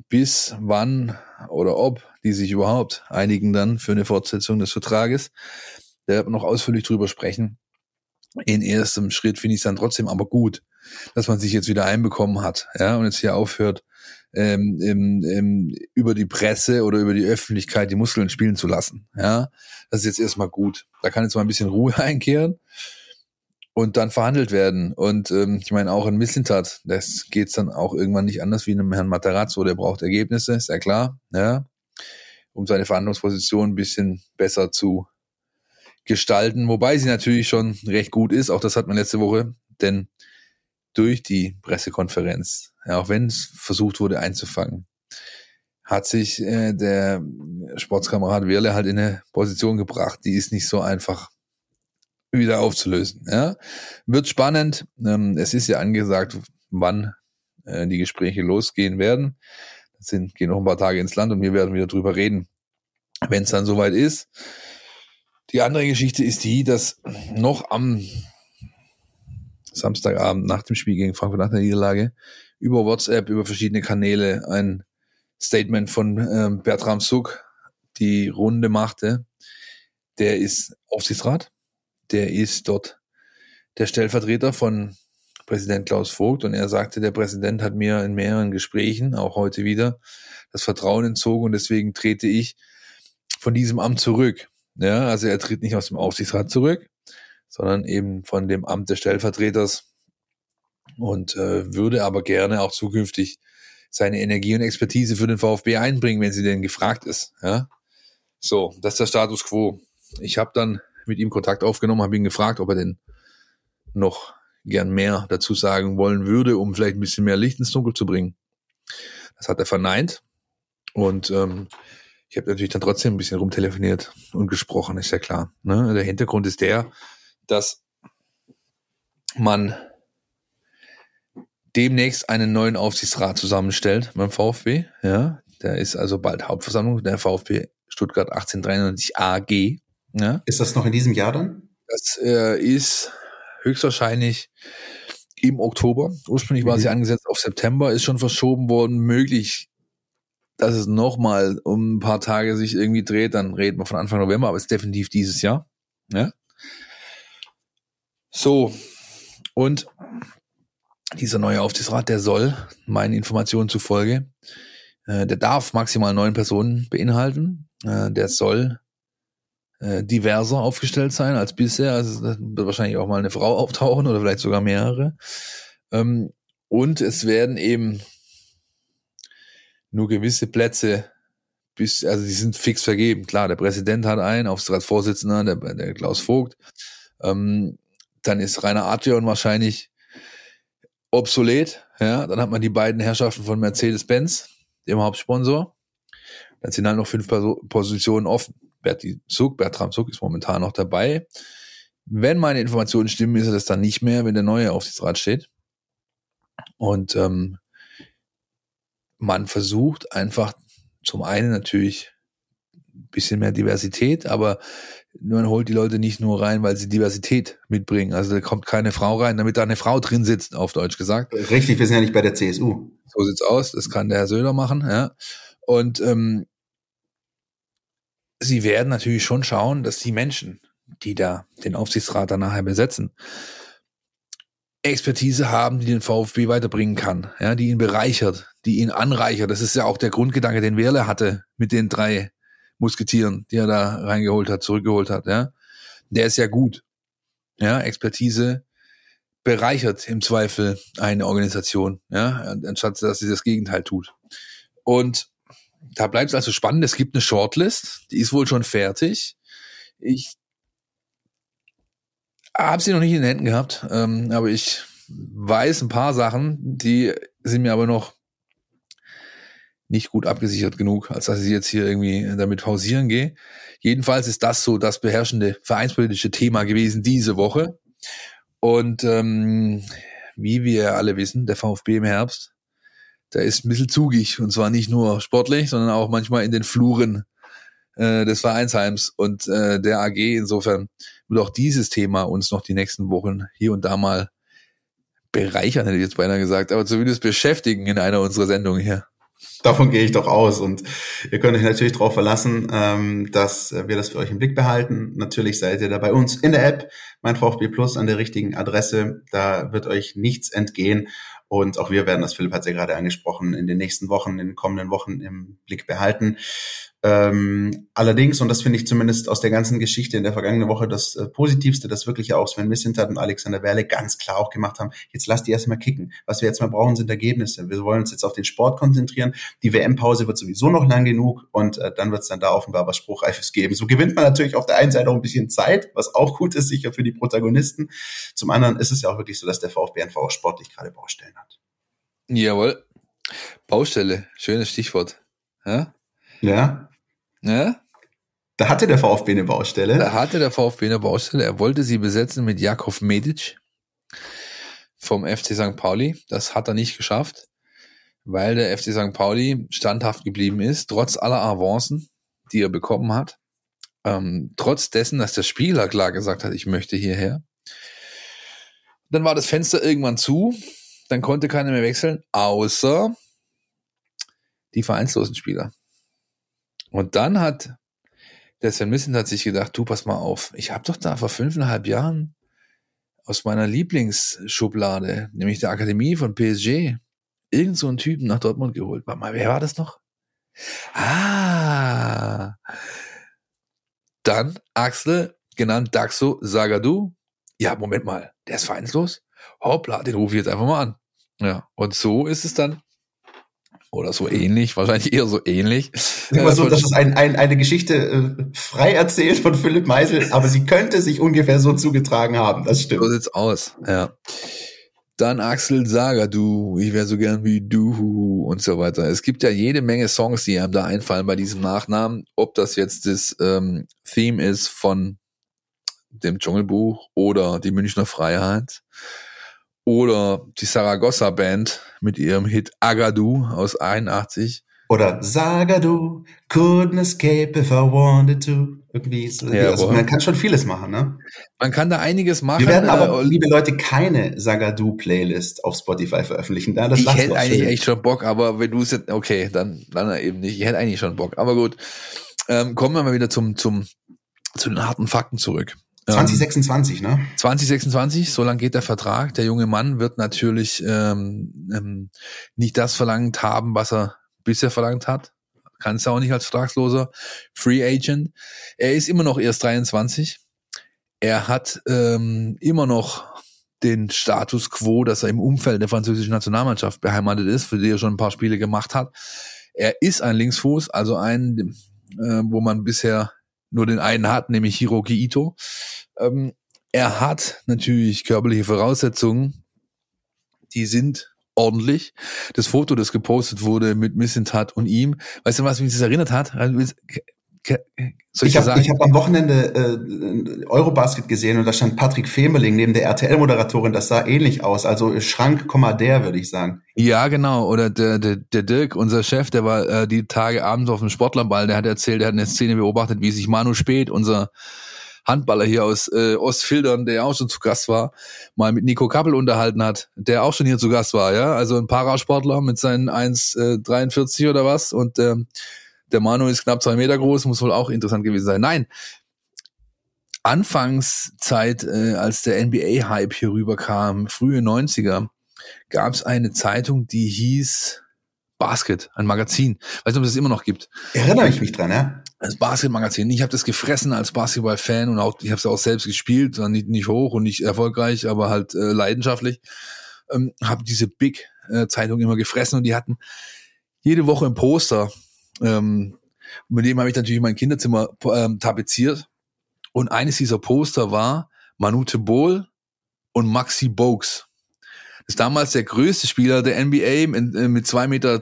bis wann oder ob die sich überhaupt einigen dann für eine Fortsetzung des Vertrages, da wird man noch ausführlich drüber sprechen. In ersten Schritt finde ich es dann trotzdem aber gut, dass man sich jetzt wieder einbekommen hat, ja, und jetzt hier aufhört, ähm, ähm, über die Presse oder über die Öffentlichkeit die Muskeln spielen zu lassen. Ja, das ist jetzt erstmal gut. Da kann jetzt mal ein bisschen Ruhe einkehren und dann verhandelt werden. Und ähm, ich meine, auch in Mislintat, das geht's dann auch irgendwann nicht anders wie einem Herrn Materazzo, der braucht Ergebnisse, ist ja klar, ja, um seine Verhandlungsposition ein bisschen besser zu gestalten, wobei sie natürlich schon recht gut ist, auch das hat man letzte Woche, denn durch die Pressekonferenz, ja, auch wenn es versucht wurde einzufangen, hat sich äh, der Sportskamerad Wirle halt in eine Position gebracht, die ist nicht so einfach wieder aufzulösen. Ja? Wird spannend. Ähm, es ist ja angesagt, wann äh, die Gespräche losgehen werden. Das sind, gehen noch ein paar Tage ins Land und wir werden wieder drüber reden, wenn es dann soweit ist. Die andere Geschichte ist die, dass noch am Samstagabend nach dem Spiel gegen Frankfurt nach der Niederlage über WhatsApp, über verschiedene Kanäle ein Statement von ähm, Bertram Suck die Runde machte. Der ist Aufsichtsrat, der ist dort der Stellvertreter von Präsident Klaus Vogt und er sagte, der Präsident hat mir in mehreren Gesprächen, auch heute wieder, das Vertrauen entzogen und deswegen trete ich von diesem Amt zurück. Ja, also er tritt nicht aus dem Aufsichtsrat zurück, sondern eben von dem Amt des Stellvertreters und äh, würde aber gerne auch zukünftig seine Energie und Expertise für den VfB einbringen, wenn sie denn gefragt ist. Ja? So, das ist der Status quo. Ich habe dann mit ihm Kontakt aufgenommen, habe ihn gefragt, ob er denn noch gern mehr dazu sagen wollen würde, um vielleicht ein bisschen mehr Licht ins Dunkel zu bringen. Das hat er verneint und ähm, ich habe natürlich dann trotzdem ein bisschen rumtelefoniert und gesprochen, ist ja klar. Ne? Der Hintergrund ist der, dass man demnächst einen neuen Aufsichtsrat zusammenstellt beim VfB. Ja, der ist also bald Hauptversammlung der VfB Stuttgart 1893 AG. Ja. Ist das noch in diesem Jahr dann? Das äh, ist höchstwahrscheinlich im Oktober. Ursprünglich mhm. war sie angesetzt auf September, ist schon verschoben worden. Möglich, dass es nochmal um ein paar Tage sich irgendwie dreht, dann reden wir von Anfang November, aber es ist definitiv dieses Jahr. Ja? So, und dieser neue Aufsichtsrat, der soll, meinen Informationen zufolge, Äh, der darf maximal neun Personen beinhalten. Äh, der soll äh, diverser aufgestellt sein als bisher. Also wird wahrscheinlich auch mal eine Frau auftauchen oder vielleicht sogar mehrere. Ähm, und es werden eben nur gewisse Plätze bis, also die sind fix vergeben. Klar, der Präsident hat einen, Aufsichtsratsvorsitzender, der, der Klaus Vogt. Ähm, dann ist Rainer Adrian wahrscheinlich obsolet. Ja, dann hat man die beiden Herrschaften von Mercedes-Benz, dem Hauptsponsor. Dann sind halt noch fünf Positionen offen. Berti Zug, Bertram Zug ist momentan noch dabei. Wenn meine Informationen stimmen, ist er das dann nicht mehr, wenn der neue Aufsichtsrat steht. Und ähm, man versucht einfach zum einen natürlich ein bisschen mehr Diversität, aber man holt die Leute nicht nur rein, weil sie Diversität mitbringen. Also da kommt keine Frau rein, damit da eine Frau drin sitzt, auf Deutsch gesagt. Richtig, wir sind ja nicht bei der CSU. So sieht's aus, das kann der Herr Söder machen, ja. Und ähm, sie werden natürlich schon schauen, dass die Menschen, die da den Aufsichtsrat dann nachher besetzen, Expertise haben, die den VfB weiterbringen kann, ja, die ihn bereichert, die ihn anreichert. Das ist ja auch der Grundgedanke, den Werle hatte mit den drei Musketieren, die er da reingeholt hat, zurückgeholt hat, ja. Der ist ja gut. Ja, Expertise bereichert im Zweifel eine Organisation, ja, anstatt dass sie das Gegenteil tut. Und da bleibt es also spannend. Es gibt eine Shortlist, die ist wohl schon fertig. Ich habe sie noch nicht in den Händen gehabt, ähm, aber ich weiß ein paar Sachen, die sind mir aber noch nicht gut abgesichert genug, als dass ich jetzt hier irgendwie damit pausieren gehe. Jedenfalls ist das so das beherrschende vereinspolitische Thema gewesen diese Woche. Und ähm, wie wir alle wissen, der VfB im Herbst, der ist ein bisschen zugig. Und zwar nicht nur sportlich, sondern auch manchmal in den Fluren äh, des Vereinsheims und äh, der AG. Insofern wird auch dieses Thema uns noch die nächsten Wochen hier und da mal bereichern, hätte ich jetzt beinahe gesagt, aber zumindest beschäftigen in einer unserer Sendungen hier. Davon gehe ich doch aus. Und ihr könnt euch natürlich darauf verlassen, ähm, dass wir das für euch im Blick behalten. Natürlich seid ihr da bei uns in der App, mein VfB Plus, an der richtigen Adresse. Da wird euch nichts entgehen. Und auch wir werden, das Philipp hat ja gerade angesprochen, in den nächsten Wochen, in den kommenden Wochen im Blick behalten. Ähm, allerdings, und das finde ich zumindest aus der ganzen Geschichte in der vergangenen Woche das äh, Positivste, das wirklich ja auch Sven Missintat und Alexander Werle ganz klar auch gemacht haben, jetzt lasst die erstmal kicken. Was wir jetzt mal brauchen, sind Ergebnisse. Wir wollen uns jetzt auf den Sport konzentrieren. Die WM-Pause wird sowieso noch lang genug und äh, dann wird es dann da offenbar was Spruchreifes geben. So gewinnt man natürlich auf der einen Seite auch ein bisschen Zeit, was auch gut ist, sicher für die Protagonisten. Zum anderen ist es ja auch wirklich so, dass der VfB einfach auch sportlich gerade Baustellen hat. Jawohl. Baustelle, schönes Stichwort. Ja? Ja. Ne? Da hatte der VfB eine Baustelle. Da hatte der VfB eine Baustelle. Er wollte sie besetzen mit Jakov Medic vom FC St. Pauli. Das hat er nicht geschafft, weil der FC St. Pauli standhaft geblieben ist, trotz aller Avancen, die er bekommen hat. Ähm, trotz dessen, dass der Spieler klar gesagt hat, ich möchte hierher. Dann war das Fenster irgendwann zu. Dann konnte keiner mehr wechseln, außer die vereinslosen Spieler. Und dann hat der Sven Missen hat sich gedacht, du pass mal auf, ich habe doch da vor fünfeinhalb Jahren aus meiner Lieblingsschublade, nämlich der Akademie von PSG, irgend so einen Typen nach Dortmund geholt. Warte mal, wer war das noch? Ah, dann Axel, genannt Daxo Sagadu. Ja, Moment mal, der ist vereinslos? Hoppla, den rufe ich jetzt einfach mal an. Ja, und so ist es dann oder so ähnlich, wahrscheinlich eher so ähnlich. Immer so, das ist ein, ein, eine Geschichte äh, frei erzählt von Philipp Meisel, aber sie könnte sich ungefähr so zugetragen haben, das stimmt. So sieht's aus, ja. Dann Axel Sager, du, ich wäre so gern wie du und so weiter. Es gibt ja jede Menge Songs, die einem da einfallen bei diesem Nachnamen. Ob das jetzt das ähm, Theme ist von dem Dschungelbuch oder die Münchner Freiheit oder die Saragossa Band mit ihrem Hit Agadu aus 81. Oder Sagadu, couldn't escape if I wanted to. Irgendwie ist, ja, also man kann schon vieles machen, ne? Man kann da einiges machen. Wir werden aber, äh, liebe Leute, keine Sagadu-Playlist auf Spotify veröffentlichen. Da, das ich hätte eigentlich schön. echt schon Bock, aber wenn du es jetzt, okay, dann, dann eben nicht. Ich hätte eigentlich schon Bock. Aber gut. Ähm, kommen wir mal wieder zum, zum, zu den harten Fakten zurück. 2026, ne? 2026, so lang geht der Vertrag. Der junge Mann wird natürlich ähm, ähm, nicht das verlangt haben, was er bisher verlangt hat. Kannst du auch nicht als vertragsloser Free Agent. Er ist immer noch erst 23. Er hat ähm, immer noch den Status quo, dass er im Umfeld der französischen Nationalmannschaft beheimatet ist, für die er schon ein paar Spiele gemacht hat. Er ist ein Linksfuß, also ein, äh, wo man bisher nur den einen hat, nämlich Hiroki Ito. Ähm, er hat natürlich körperliche Voraussetzungen, die sind ordentlich. Das Foto, das gepostet wurde mit Missentat und ihm, weißt du, was mich das erinnert hat? Soll ich, ich habe hab am Wochenende äh, Eurobasket gesehen und da stand Patrick Femerling neben der RTL-Moderatorin. Das sah ähnlich aus. Also Schrank, der, würde ich sagen. Ja, genau. Oder der, der, der Dirk, unser Chef, der war äh, die Tage abends auf dem Sportlerball. Der hat erzählt, der hat eine Szene beobachtet, wie sich Manu Spät, unser Handballer hier aus äh, Ostfildern, der auch schon zu Gast war, mal mit Nico Kappel unterhalten hat, der auch schon hier zu Gast war, ja, also ein Parasportler mit seinen 1,43 äh, oder was und ähm, der Manu ist knapp zwei Meter groß, muss wohl auch interessant gewesen sein. Nein, Anfangszeit, äh, als der NBA-Hype hier rüberkam, frühe 90er, gab es eine Zeitung, die hieß Basket, ein Magazin. Weißt du, ob es das immer noch gibt? Erinnere ich mich dran, ja. Das Basket-Magazin. Ich habe das gefressen als Basketball-Fan und auch, ich habe es auch selbst gespielt, nicht, nicht hoch und nicht erfolgreich, aber halt äh, leidenschaftlich. Ähm, habe diese Big-Zeitung äh, immer gefressen und die hatten jede Woche ein Poster ähm, mit dem habe ich natürlich mein Kinderzimmer ähm, tapeziert. Und eines dieser Poster war Manute Bohl und Maxi Bogues. Das ist damals der größte Spieler der NBA mit, äh, mit 2,32 Meter,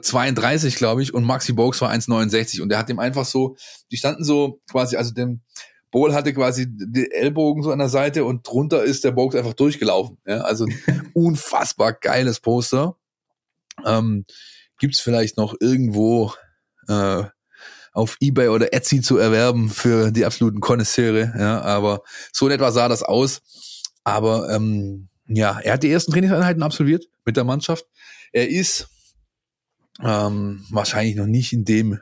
glaube ich, und Maxi Bogues war 1,69. Und der hat dem einfach so, die standen so quasi, also dem Bowl hatte quasi die Ellbogen so an der Seite und drunter ist der Bogues einfach durchgelaufen. Ja, also unfassbar geiles Poster. Ähm, gibt's vielleicht noch irgendwo äh, auf eBay oder Etsy zu erwerben für die absoluten Konnoisseure. Ja, aber so in etwa sah das aus. Aber ähm, ja, er hat die ersten Trainingseinheiten absolviert mit der Mannschaft. Er ist ähm, wahrscheinlich noch nicht in dem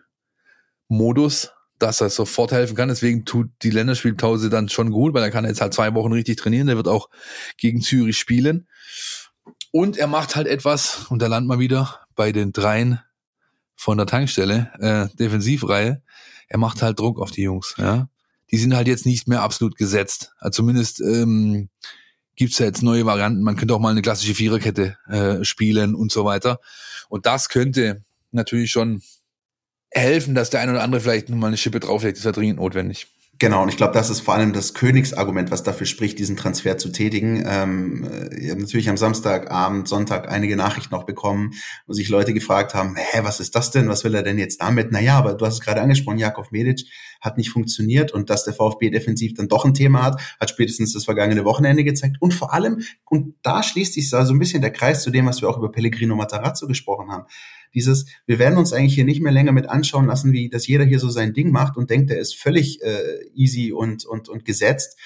Modus, dass er sofort helfen kann. Deswegen tut die Länderspielpause dann schon gut, weil er kann jetzt halt zwei Wochen richtig trainieren. Der wird auch gegen Zürich spielen. Und er macht halt etwas, und da landet man wieder bei den dreien von der Tankstelle, äh, Defensivreihe, er macht halt Druck auf die Jungs, ja. Die sind halt jetzt nicht mehr absolut gesetzt. Also zumindest ähm, gibt ja jetzt neue Varianten. Man könnte auch mal eine klassische Viererkette äh, spielen und so weiter. Und das könnte natürlich schon helfen, dass der eine oder andere vielleicht nochmal eine Schippe drauflegt. Das ist ja dringend notwendig. Genau, und ich glaube, das ist vor allem das Königsargument, was dafür spricht, diesen Transfer zu tätigen. Ähm, ich habe natürlich am Samstagabend, Sonntag einige Nachrichten noch bekommen, wo sich Leute gefragt haben, hä, was ist das denn? Was will er denn jetzt damit? Naja, aber du hast es gerade angesprochen, Jakov Medic hat nicht funktioniert und dass der VfB defensiv dann doch ein Thema hat, hat spätestens das vergangene Wochenende gezeigt. Und vor allem, und da schließt sich so ein bisschen der Kreis zu dem, was wir auch über Pellegrino Matarazzo gesprochen haben dieses, wir werden uns eigentlich hier nicht mehr länger mit anschauen lassen, wie dass jeder hier so sein Ding macht und denkt, er ist völlig äh, easy und, und, und gesetzt.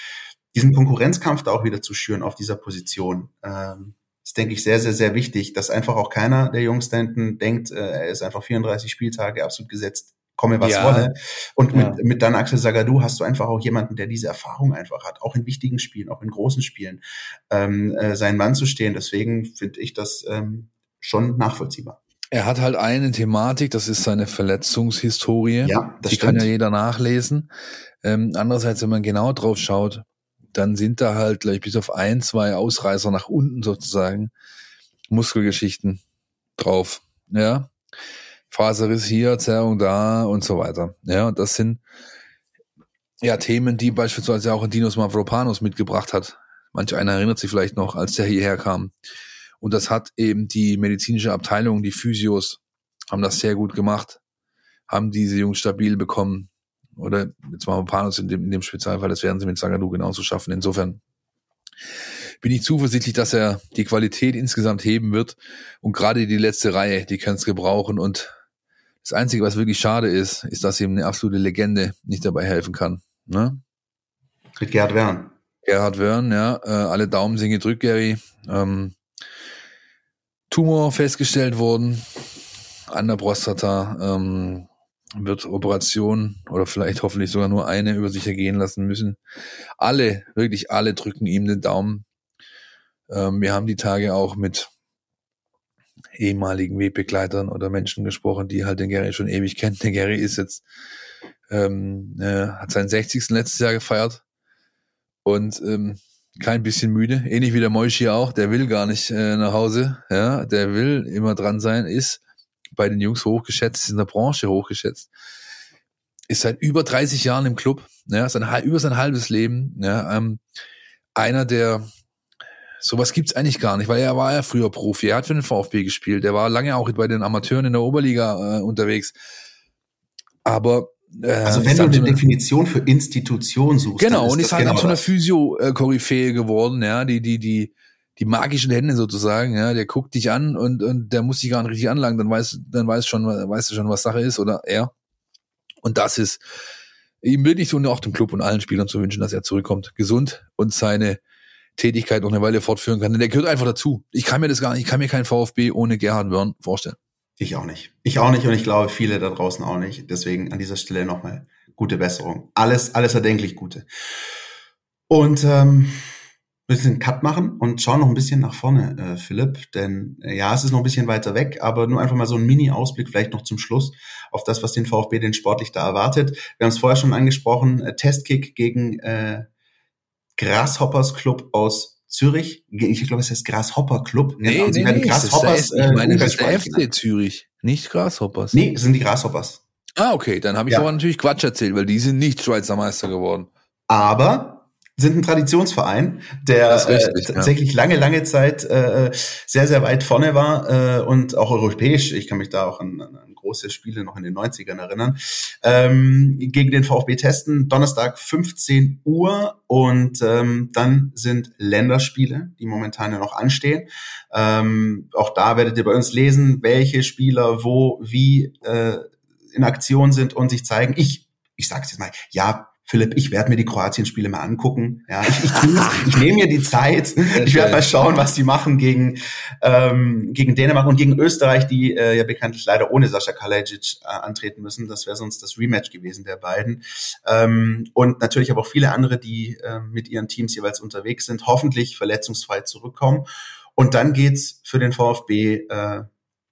Diesen Konkurrenzkampf da auch wieder zu schüren auf dieser Position. Ähm, ist, denke ich, sehr, sehr, sehr wichtig, dass einfach auch keiner der Jungs da hinten denkt, äh, er ist einfach 34 Spieltage absolut gesetzt, komme was ja. wolle. Und mit, ja. mit dann Axel Sagadou hast du einfach auch jemanden, der diese Erfahrung einfach hat, auch in wichtigen Spielen, auch in großen Spielen, ähm, äh, seinen Mann zu stehen. Deswegen finde ich das ähm, schon nachvollziehbar. Er hat halt eine Thematik, das ist seine Verletzungshistorie. Ja, das Die stimmt. kann ja jeder nachlesen. Ähm, andererseits, wenn man genau drauf schaut, dann sind da halt gleich bis auf ein, zwei Ausreißer nach unten sozusagen Muskelgeschichten drauf. Ja. Faserriss hier, Zerrung da und so weiter. Ja, das sind ja Themen, die beispielsweise auch Dinos Mavropanos mitgebracht hat. Manch einer erinnert sich vielleicht noch, als der hierher kam. Und das hat eben die medizinische Abteilung, die Physios, haben das sehr gut gemacht, haben diese Jungs stabil bekommen. Oder jetzt machen wir Panos in dem, in dem Spezialfall, das werden sie mit Sagadu genauso schaffen. Insofern bin ich zuversichtlich, dass er die Qualität insgesamt heben wird. Und gerade die letzte Reihe, die kann es gebrauchen. Und das Einzige, was wirklich schade ist, ist, dass ihm eine absolute Legende nicht dabei helfen kann. Ne? Mit Gerhard Wern. Gerhard Wern, ja. Äh, alle Daumen sind gedrückt, Gary. Ähm, Tumor festgestellt worden an der Prostata. Ähm, wird Operation oder vielleicht hoffentlich sogar nur eine über sich ergehen lassen müssen. Alle, wirklich alle drücken ihm den Daumen. Ähm, wir haben die Tage auch mit ehemaligen Wegbegleitern oder Menschen gesprochen, die halt den Gary schon ewig kennen. Der Gary ist jetzt, ähm, äh, hat seinen 60. letztes Jahr gefeiert und ähm, kein bisschen müde, ähnlich wie der Moishi auch, der will gar nicht äh, nach Hause, ja, der will immer dran sein, ist bei den Jungs hochgeschätzt, ist in der Branche hochgeschätzt, ist seit über 30 Jahren im Club, ja, sein, über sein halbes Leben, ja, ähm, einer der Sowas gibt's eigentlich gar nicht, weil er war ja früher Profi. Er hat für den VfB gespielt. Er war lange auch bei den Amateuren in der Oberliga äh, unterwegs. Aber äh, also wenn du eine Definition für Institution suchst, genau und ist halt genau zu einer Physio-Koryphäe geworden, ja, die die die die magischen Hände sozusagen, ja, der guckt dich an und und der muss dich gar nicht richtig anlangen, dann weiß dann weiß schon weißt du schon was Sache ist oder er und das ist ihm wirklich und auch dem Club und allen Spielern zu wünschen, dass er zurückkommt, gesund und seine Tätigkeit noch eine Weile fortführen kann. Denn der gehört einfach dazu. Ich kann mir das gar nicht, ich kann mir keinen VfB ohne Gerhard Wörn vorstellen. Ich auch nicht. Ich auch nicht und ich glaube viele da draußen auch nicht. Deswegen an dieser Stelle nochmal gute Besserung. Alles, alles erdenklich Gute. Und ähm, wir müssen einen Cut machen und schauen noch ein bisschen nach vorne, äh, Philipp. Denn äh, ja, es ist noch ein bisschen weiter weg, aber nur einfach mal so ein Mini-Ausblick vielleicht noch zum Schluss auf das, was den VfB den sportlich da erwartet. Wir haben es vorher schon angesprochen, äh, Testkick gegen äh, Grasshoppers Club aus Zürich. Ich glaube, es heißt Grasshopper Club. Nee, genau, nee, nee, Grasshoppers, ist, ich meine, das ist der FC Zürich, nicht Grasshoppers. Nee, sind die Grasshoppers. Ah, okay, dann habe ich ja. aber natürlich Quatsch erzählt, weil die sind nicht Schweizer Meister geworden. Aber sind ein Traditionsverein, der richtig, äh, tatsächlich ja. lange, lange Zeit äh, sehr, sehr weit vorne war äh, und auch europäisch. Ich kann mich da auch an, an große Spiele noch in den 90ern erinnern. Ähm, gegen den VfB testen, Donnerstag 15 Uhr und ähm, dann sind Länderspiele, die momentan ja noch anstehen. Ähm, auch da werdet ihr bei uns lesen, welche Spieler wo, wie äh, in Aktion sind und sich zeigen. Ich ich sage jetzt mal, ja, Philipp, ich werde mir die Kroatien-Spiele mal angucken. Ja, ich, ich, ich nehme mir die Zeit. Ich werde mal schauen, was die machen gegen, ähm, gegen Dänemark und gegen Österreich, die äh, ja bekanntlich leider ohne Sascha Kalajic äh, antreten müssen. Das wäre sonst das Rematch gewesen der beiden. Ähm, und natürlich aber auch viele andere, die äh, mit ihren Teams jeweils unterwegs sind, hoffentlich verletzungsfrei zurückkommen. Und dann geht's für den VfB äh,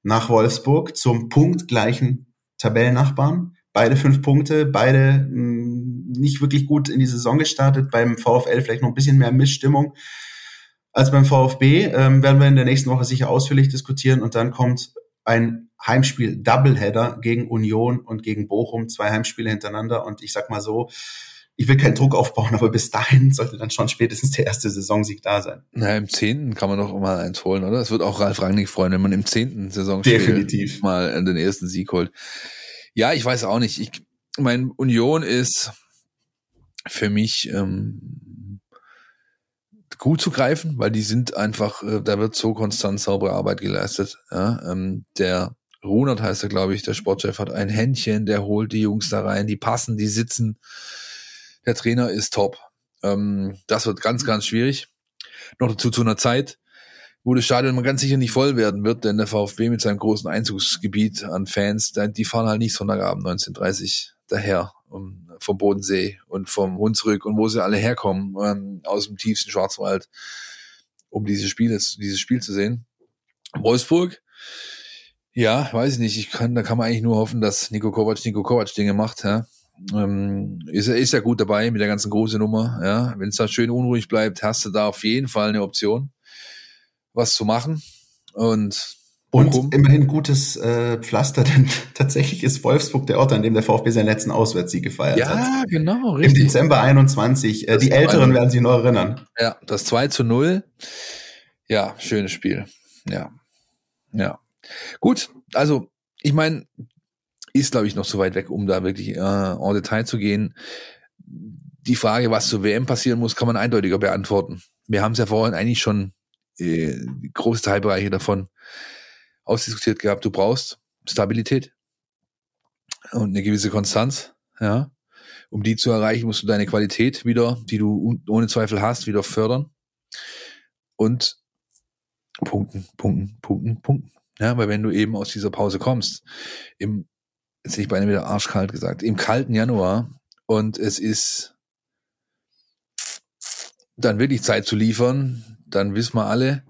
nach Wolfsburg zum punktgleichen Tabellennachbarn beide fünf Punkte, beide mh, nicht wirklich gut in die Saison gestartet. Beim VfL vielleicht noch ein bisschen mehr Missstimmung als beim VfB. Ähm, werden wir in der nächsten Woche sicher ausführlich diskutieren. Und dann kommt ein Heimspiel Doubleheader gegen Union und gegen Bochum, zwei Heimspiele hintereinander. Und ich sag mal so, ich will keinen Druck aufbauen, aber bis dahin sollte dann schon spätestens der erste Saisonsieg da sein. Na, im zehnten kann man doch mal eins holen, oder? Es wird auch Ralf Rangnick freuen, wenn man im zehnten Saisonspiel Definitiv. mal den ersten Sieg holt. Ja, ich weiß auch nicht. Ich, mein Union ist für mich ähm, gut zu greifen, weil die sind einfach, äh, da wird so konstant saubere Arbeit geleistet. Ja, ähm, der Runert heißt er, glaube ich, der Sportchef hat ein Händchen, der holt die Jungs da rein, die passen, die sitzen. Der Trainer ist top. Ähm, das wird ganz, ganz schwierig. Noch dazu zu einer Zeit, wo das Stadion ganz sicher nicht voll werden wird, denn der VfB mit seinem großen Einzugsgebiet an Fans, die fahren halt nicht Sonntagabend 1930 daher um, vom Bodensee und vom Hunsrück und wo sie alle herkommen, ähm, aus dem tiefsten Schwarzwald, um diese Spiele, dieses Spiel zu sehen. Wolfsburg, ja, weiß ich nicht. Ich kann, da kann man eigentlich nur hoffen, dass Nico Kovac Nico Kovac Dinge macht. Ja. Ähm, ist, er ist ja gut dabei mit der ganzen großen Nummer. Ja. Wenn es da schön unruhig bleibt, hast du da auf jeden Fall eine Option was zu machen. Und und immerhin gutes äh, Pflaster, denn tatsächlich ist Wolfsburg der Ort, an dem der VfB seinen letzten Auswärtssieg gefeiert ja, hat. Ja, genau, richtig. Im Dezember 21. Äh, die Älteren werden sich noch erinnern. Ja, das 2 zu 0. Ja, schönes Spiel. Ja. Ja. Gut, also ich meine, ist, glaube ich, noch zu weit weg, um da wirklich äh, en Detail zu gehen. Die Frage, was zur WM passieren muss, kann man eindeutiger beantworten. Wir haben es ja vorhin eigentlich schon äh, große Teilbereiche davon ausdiskutiert gehabt. Du brauchst Stabilität und eine gewisse Konstanz, ja. Um die zu erreichen, musst du deine Qualität wieder, die du ohne Zweifel hast, wieder fördern. Und punkten, punkten, punkten, punkten. Ja, weil wenn du eben aus dieser Pause kommst, im, jetzt nicht bei wieder arschkalt gesagt, im kalten Januar und es ist dann wirklich Zeit zu liefern, dann wissen wir alle,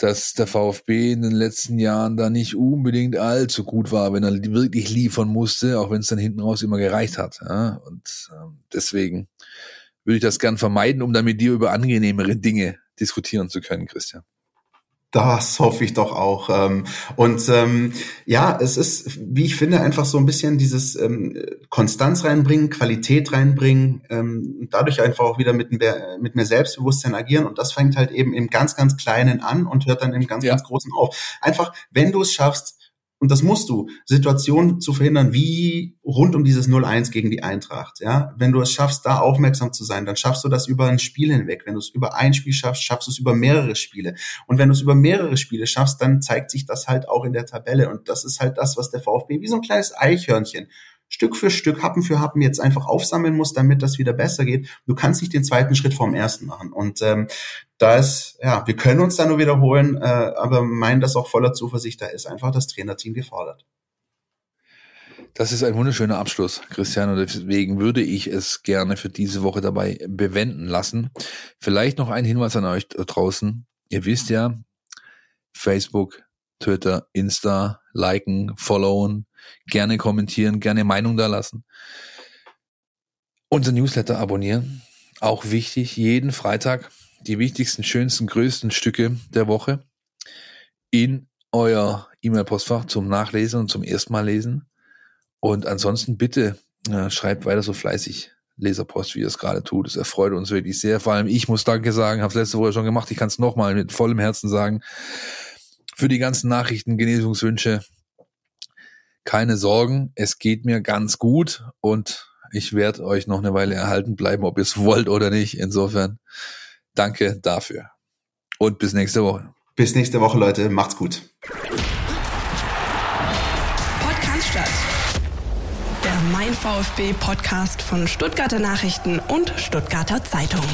dass der VfB in den letzten Jahren da nicht unbedingt allzu gut war, wenn er wirklich liefern musste, auch wenn es dann hinten raus immer gereicht hat. Ja? Und äh, deswegen würde ich das gern vermeiden, um dann mit dir über angenehmere Dinge diskutieren zu können, Christian. Das hoffe ich doch auch. Ähm, und ähm, ja, es ist, wie ich finde, einfach so ein bisschen dieses ähm, Konstanz reinbringen, Qualität reinbringen, ähm, dadurch einfach auch wieder mit mehr, mit mehr Selbstbewusstsein agieren. Und das fängt halt eben im ganz, ganz Kleinen an und hört dann im ganz, ja. ganz Großen auf. Einfach, wenn du es schaffst, und das musst du, Situationen zu verhindern, wie rund um dieses 0-1 gegen die Eintracht. Ja, wenn du es schaffst, da aufmerksam zu sein, dann schaffst du das über ein Spiel hinweg. Wenn du es über ein Spiel schaffst, schaffst du es über mehrere Spiele. Und wenn du es über mehrere Spiele schaffst, dann zeigt sich das halt auch in der Tabelle. Und das ist halt das, was der VfB wie so ein kleines Eichhörnchen Stück für Stück, Happen für Happen jetzt einfach aufsammeln muss, damit das wieder besser geht. Du kannst nicht den zweiten Schritt vom ersten machen. Und ähm, da ist, ja, wir können uns da nur wiederholen, äh, aber meinen das auch voller Zuversicht, da ist einfach das Trainerteam gefordert. Das ist ein wunderschöner Abschluss, Christian, und deswegen würde ich es gerne für diese Woche dabei bewenden lassen. Vielleicht noch ein Hinweis an euch draußen. Ihr wisst ja, Facebook, Twitter, Insta, liken, followen, gerne kommentieren, gerne Meinung da lassen. Unser Newsletter abonnieren. Auch wichtig, jeden Freitag die wichtigsten, schönsten, größten Stücke der Woche in euer E-Mail-Postfach zum Nachlesen und zum erstmal lesen. Und ansonsten bitte äh, schreibt weiter so fleißig Leserpost, wie ihr es gerade tut. Es erfreut uns wirklich sehr. Vor allem ich muss Danke sagen, habe es letzte Woche schon gemacht. Ich kann es nochmal mit vollem Herzen sagen. Für die ganzen Nachrichten, Genesungswünsche, keine Sorgen, es geht mir ganz gut und ich werde euch noch eine Weile erhalten bleiben, ob ihr es wollt oder nicht. Insofern danke dafür. Und bis nächste Woche. Bis nächste Woche, Leute. Macht's gut. Podcast statt. Der Mein VfB Podcast von Stuttgarter Nachrichten und Stuttgarter Zeitung.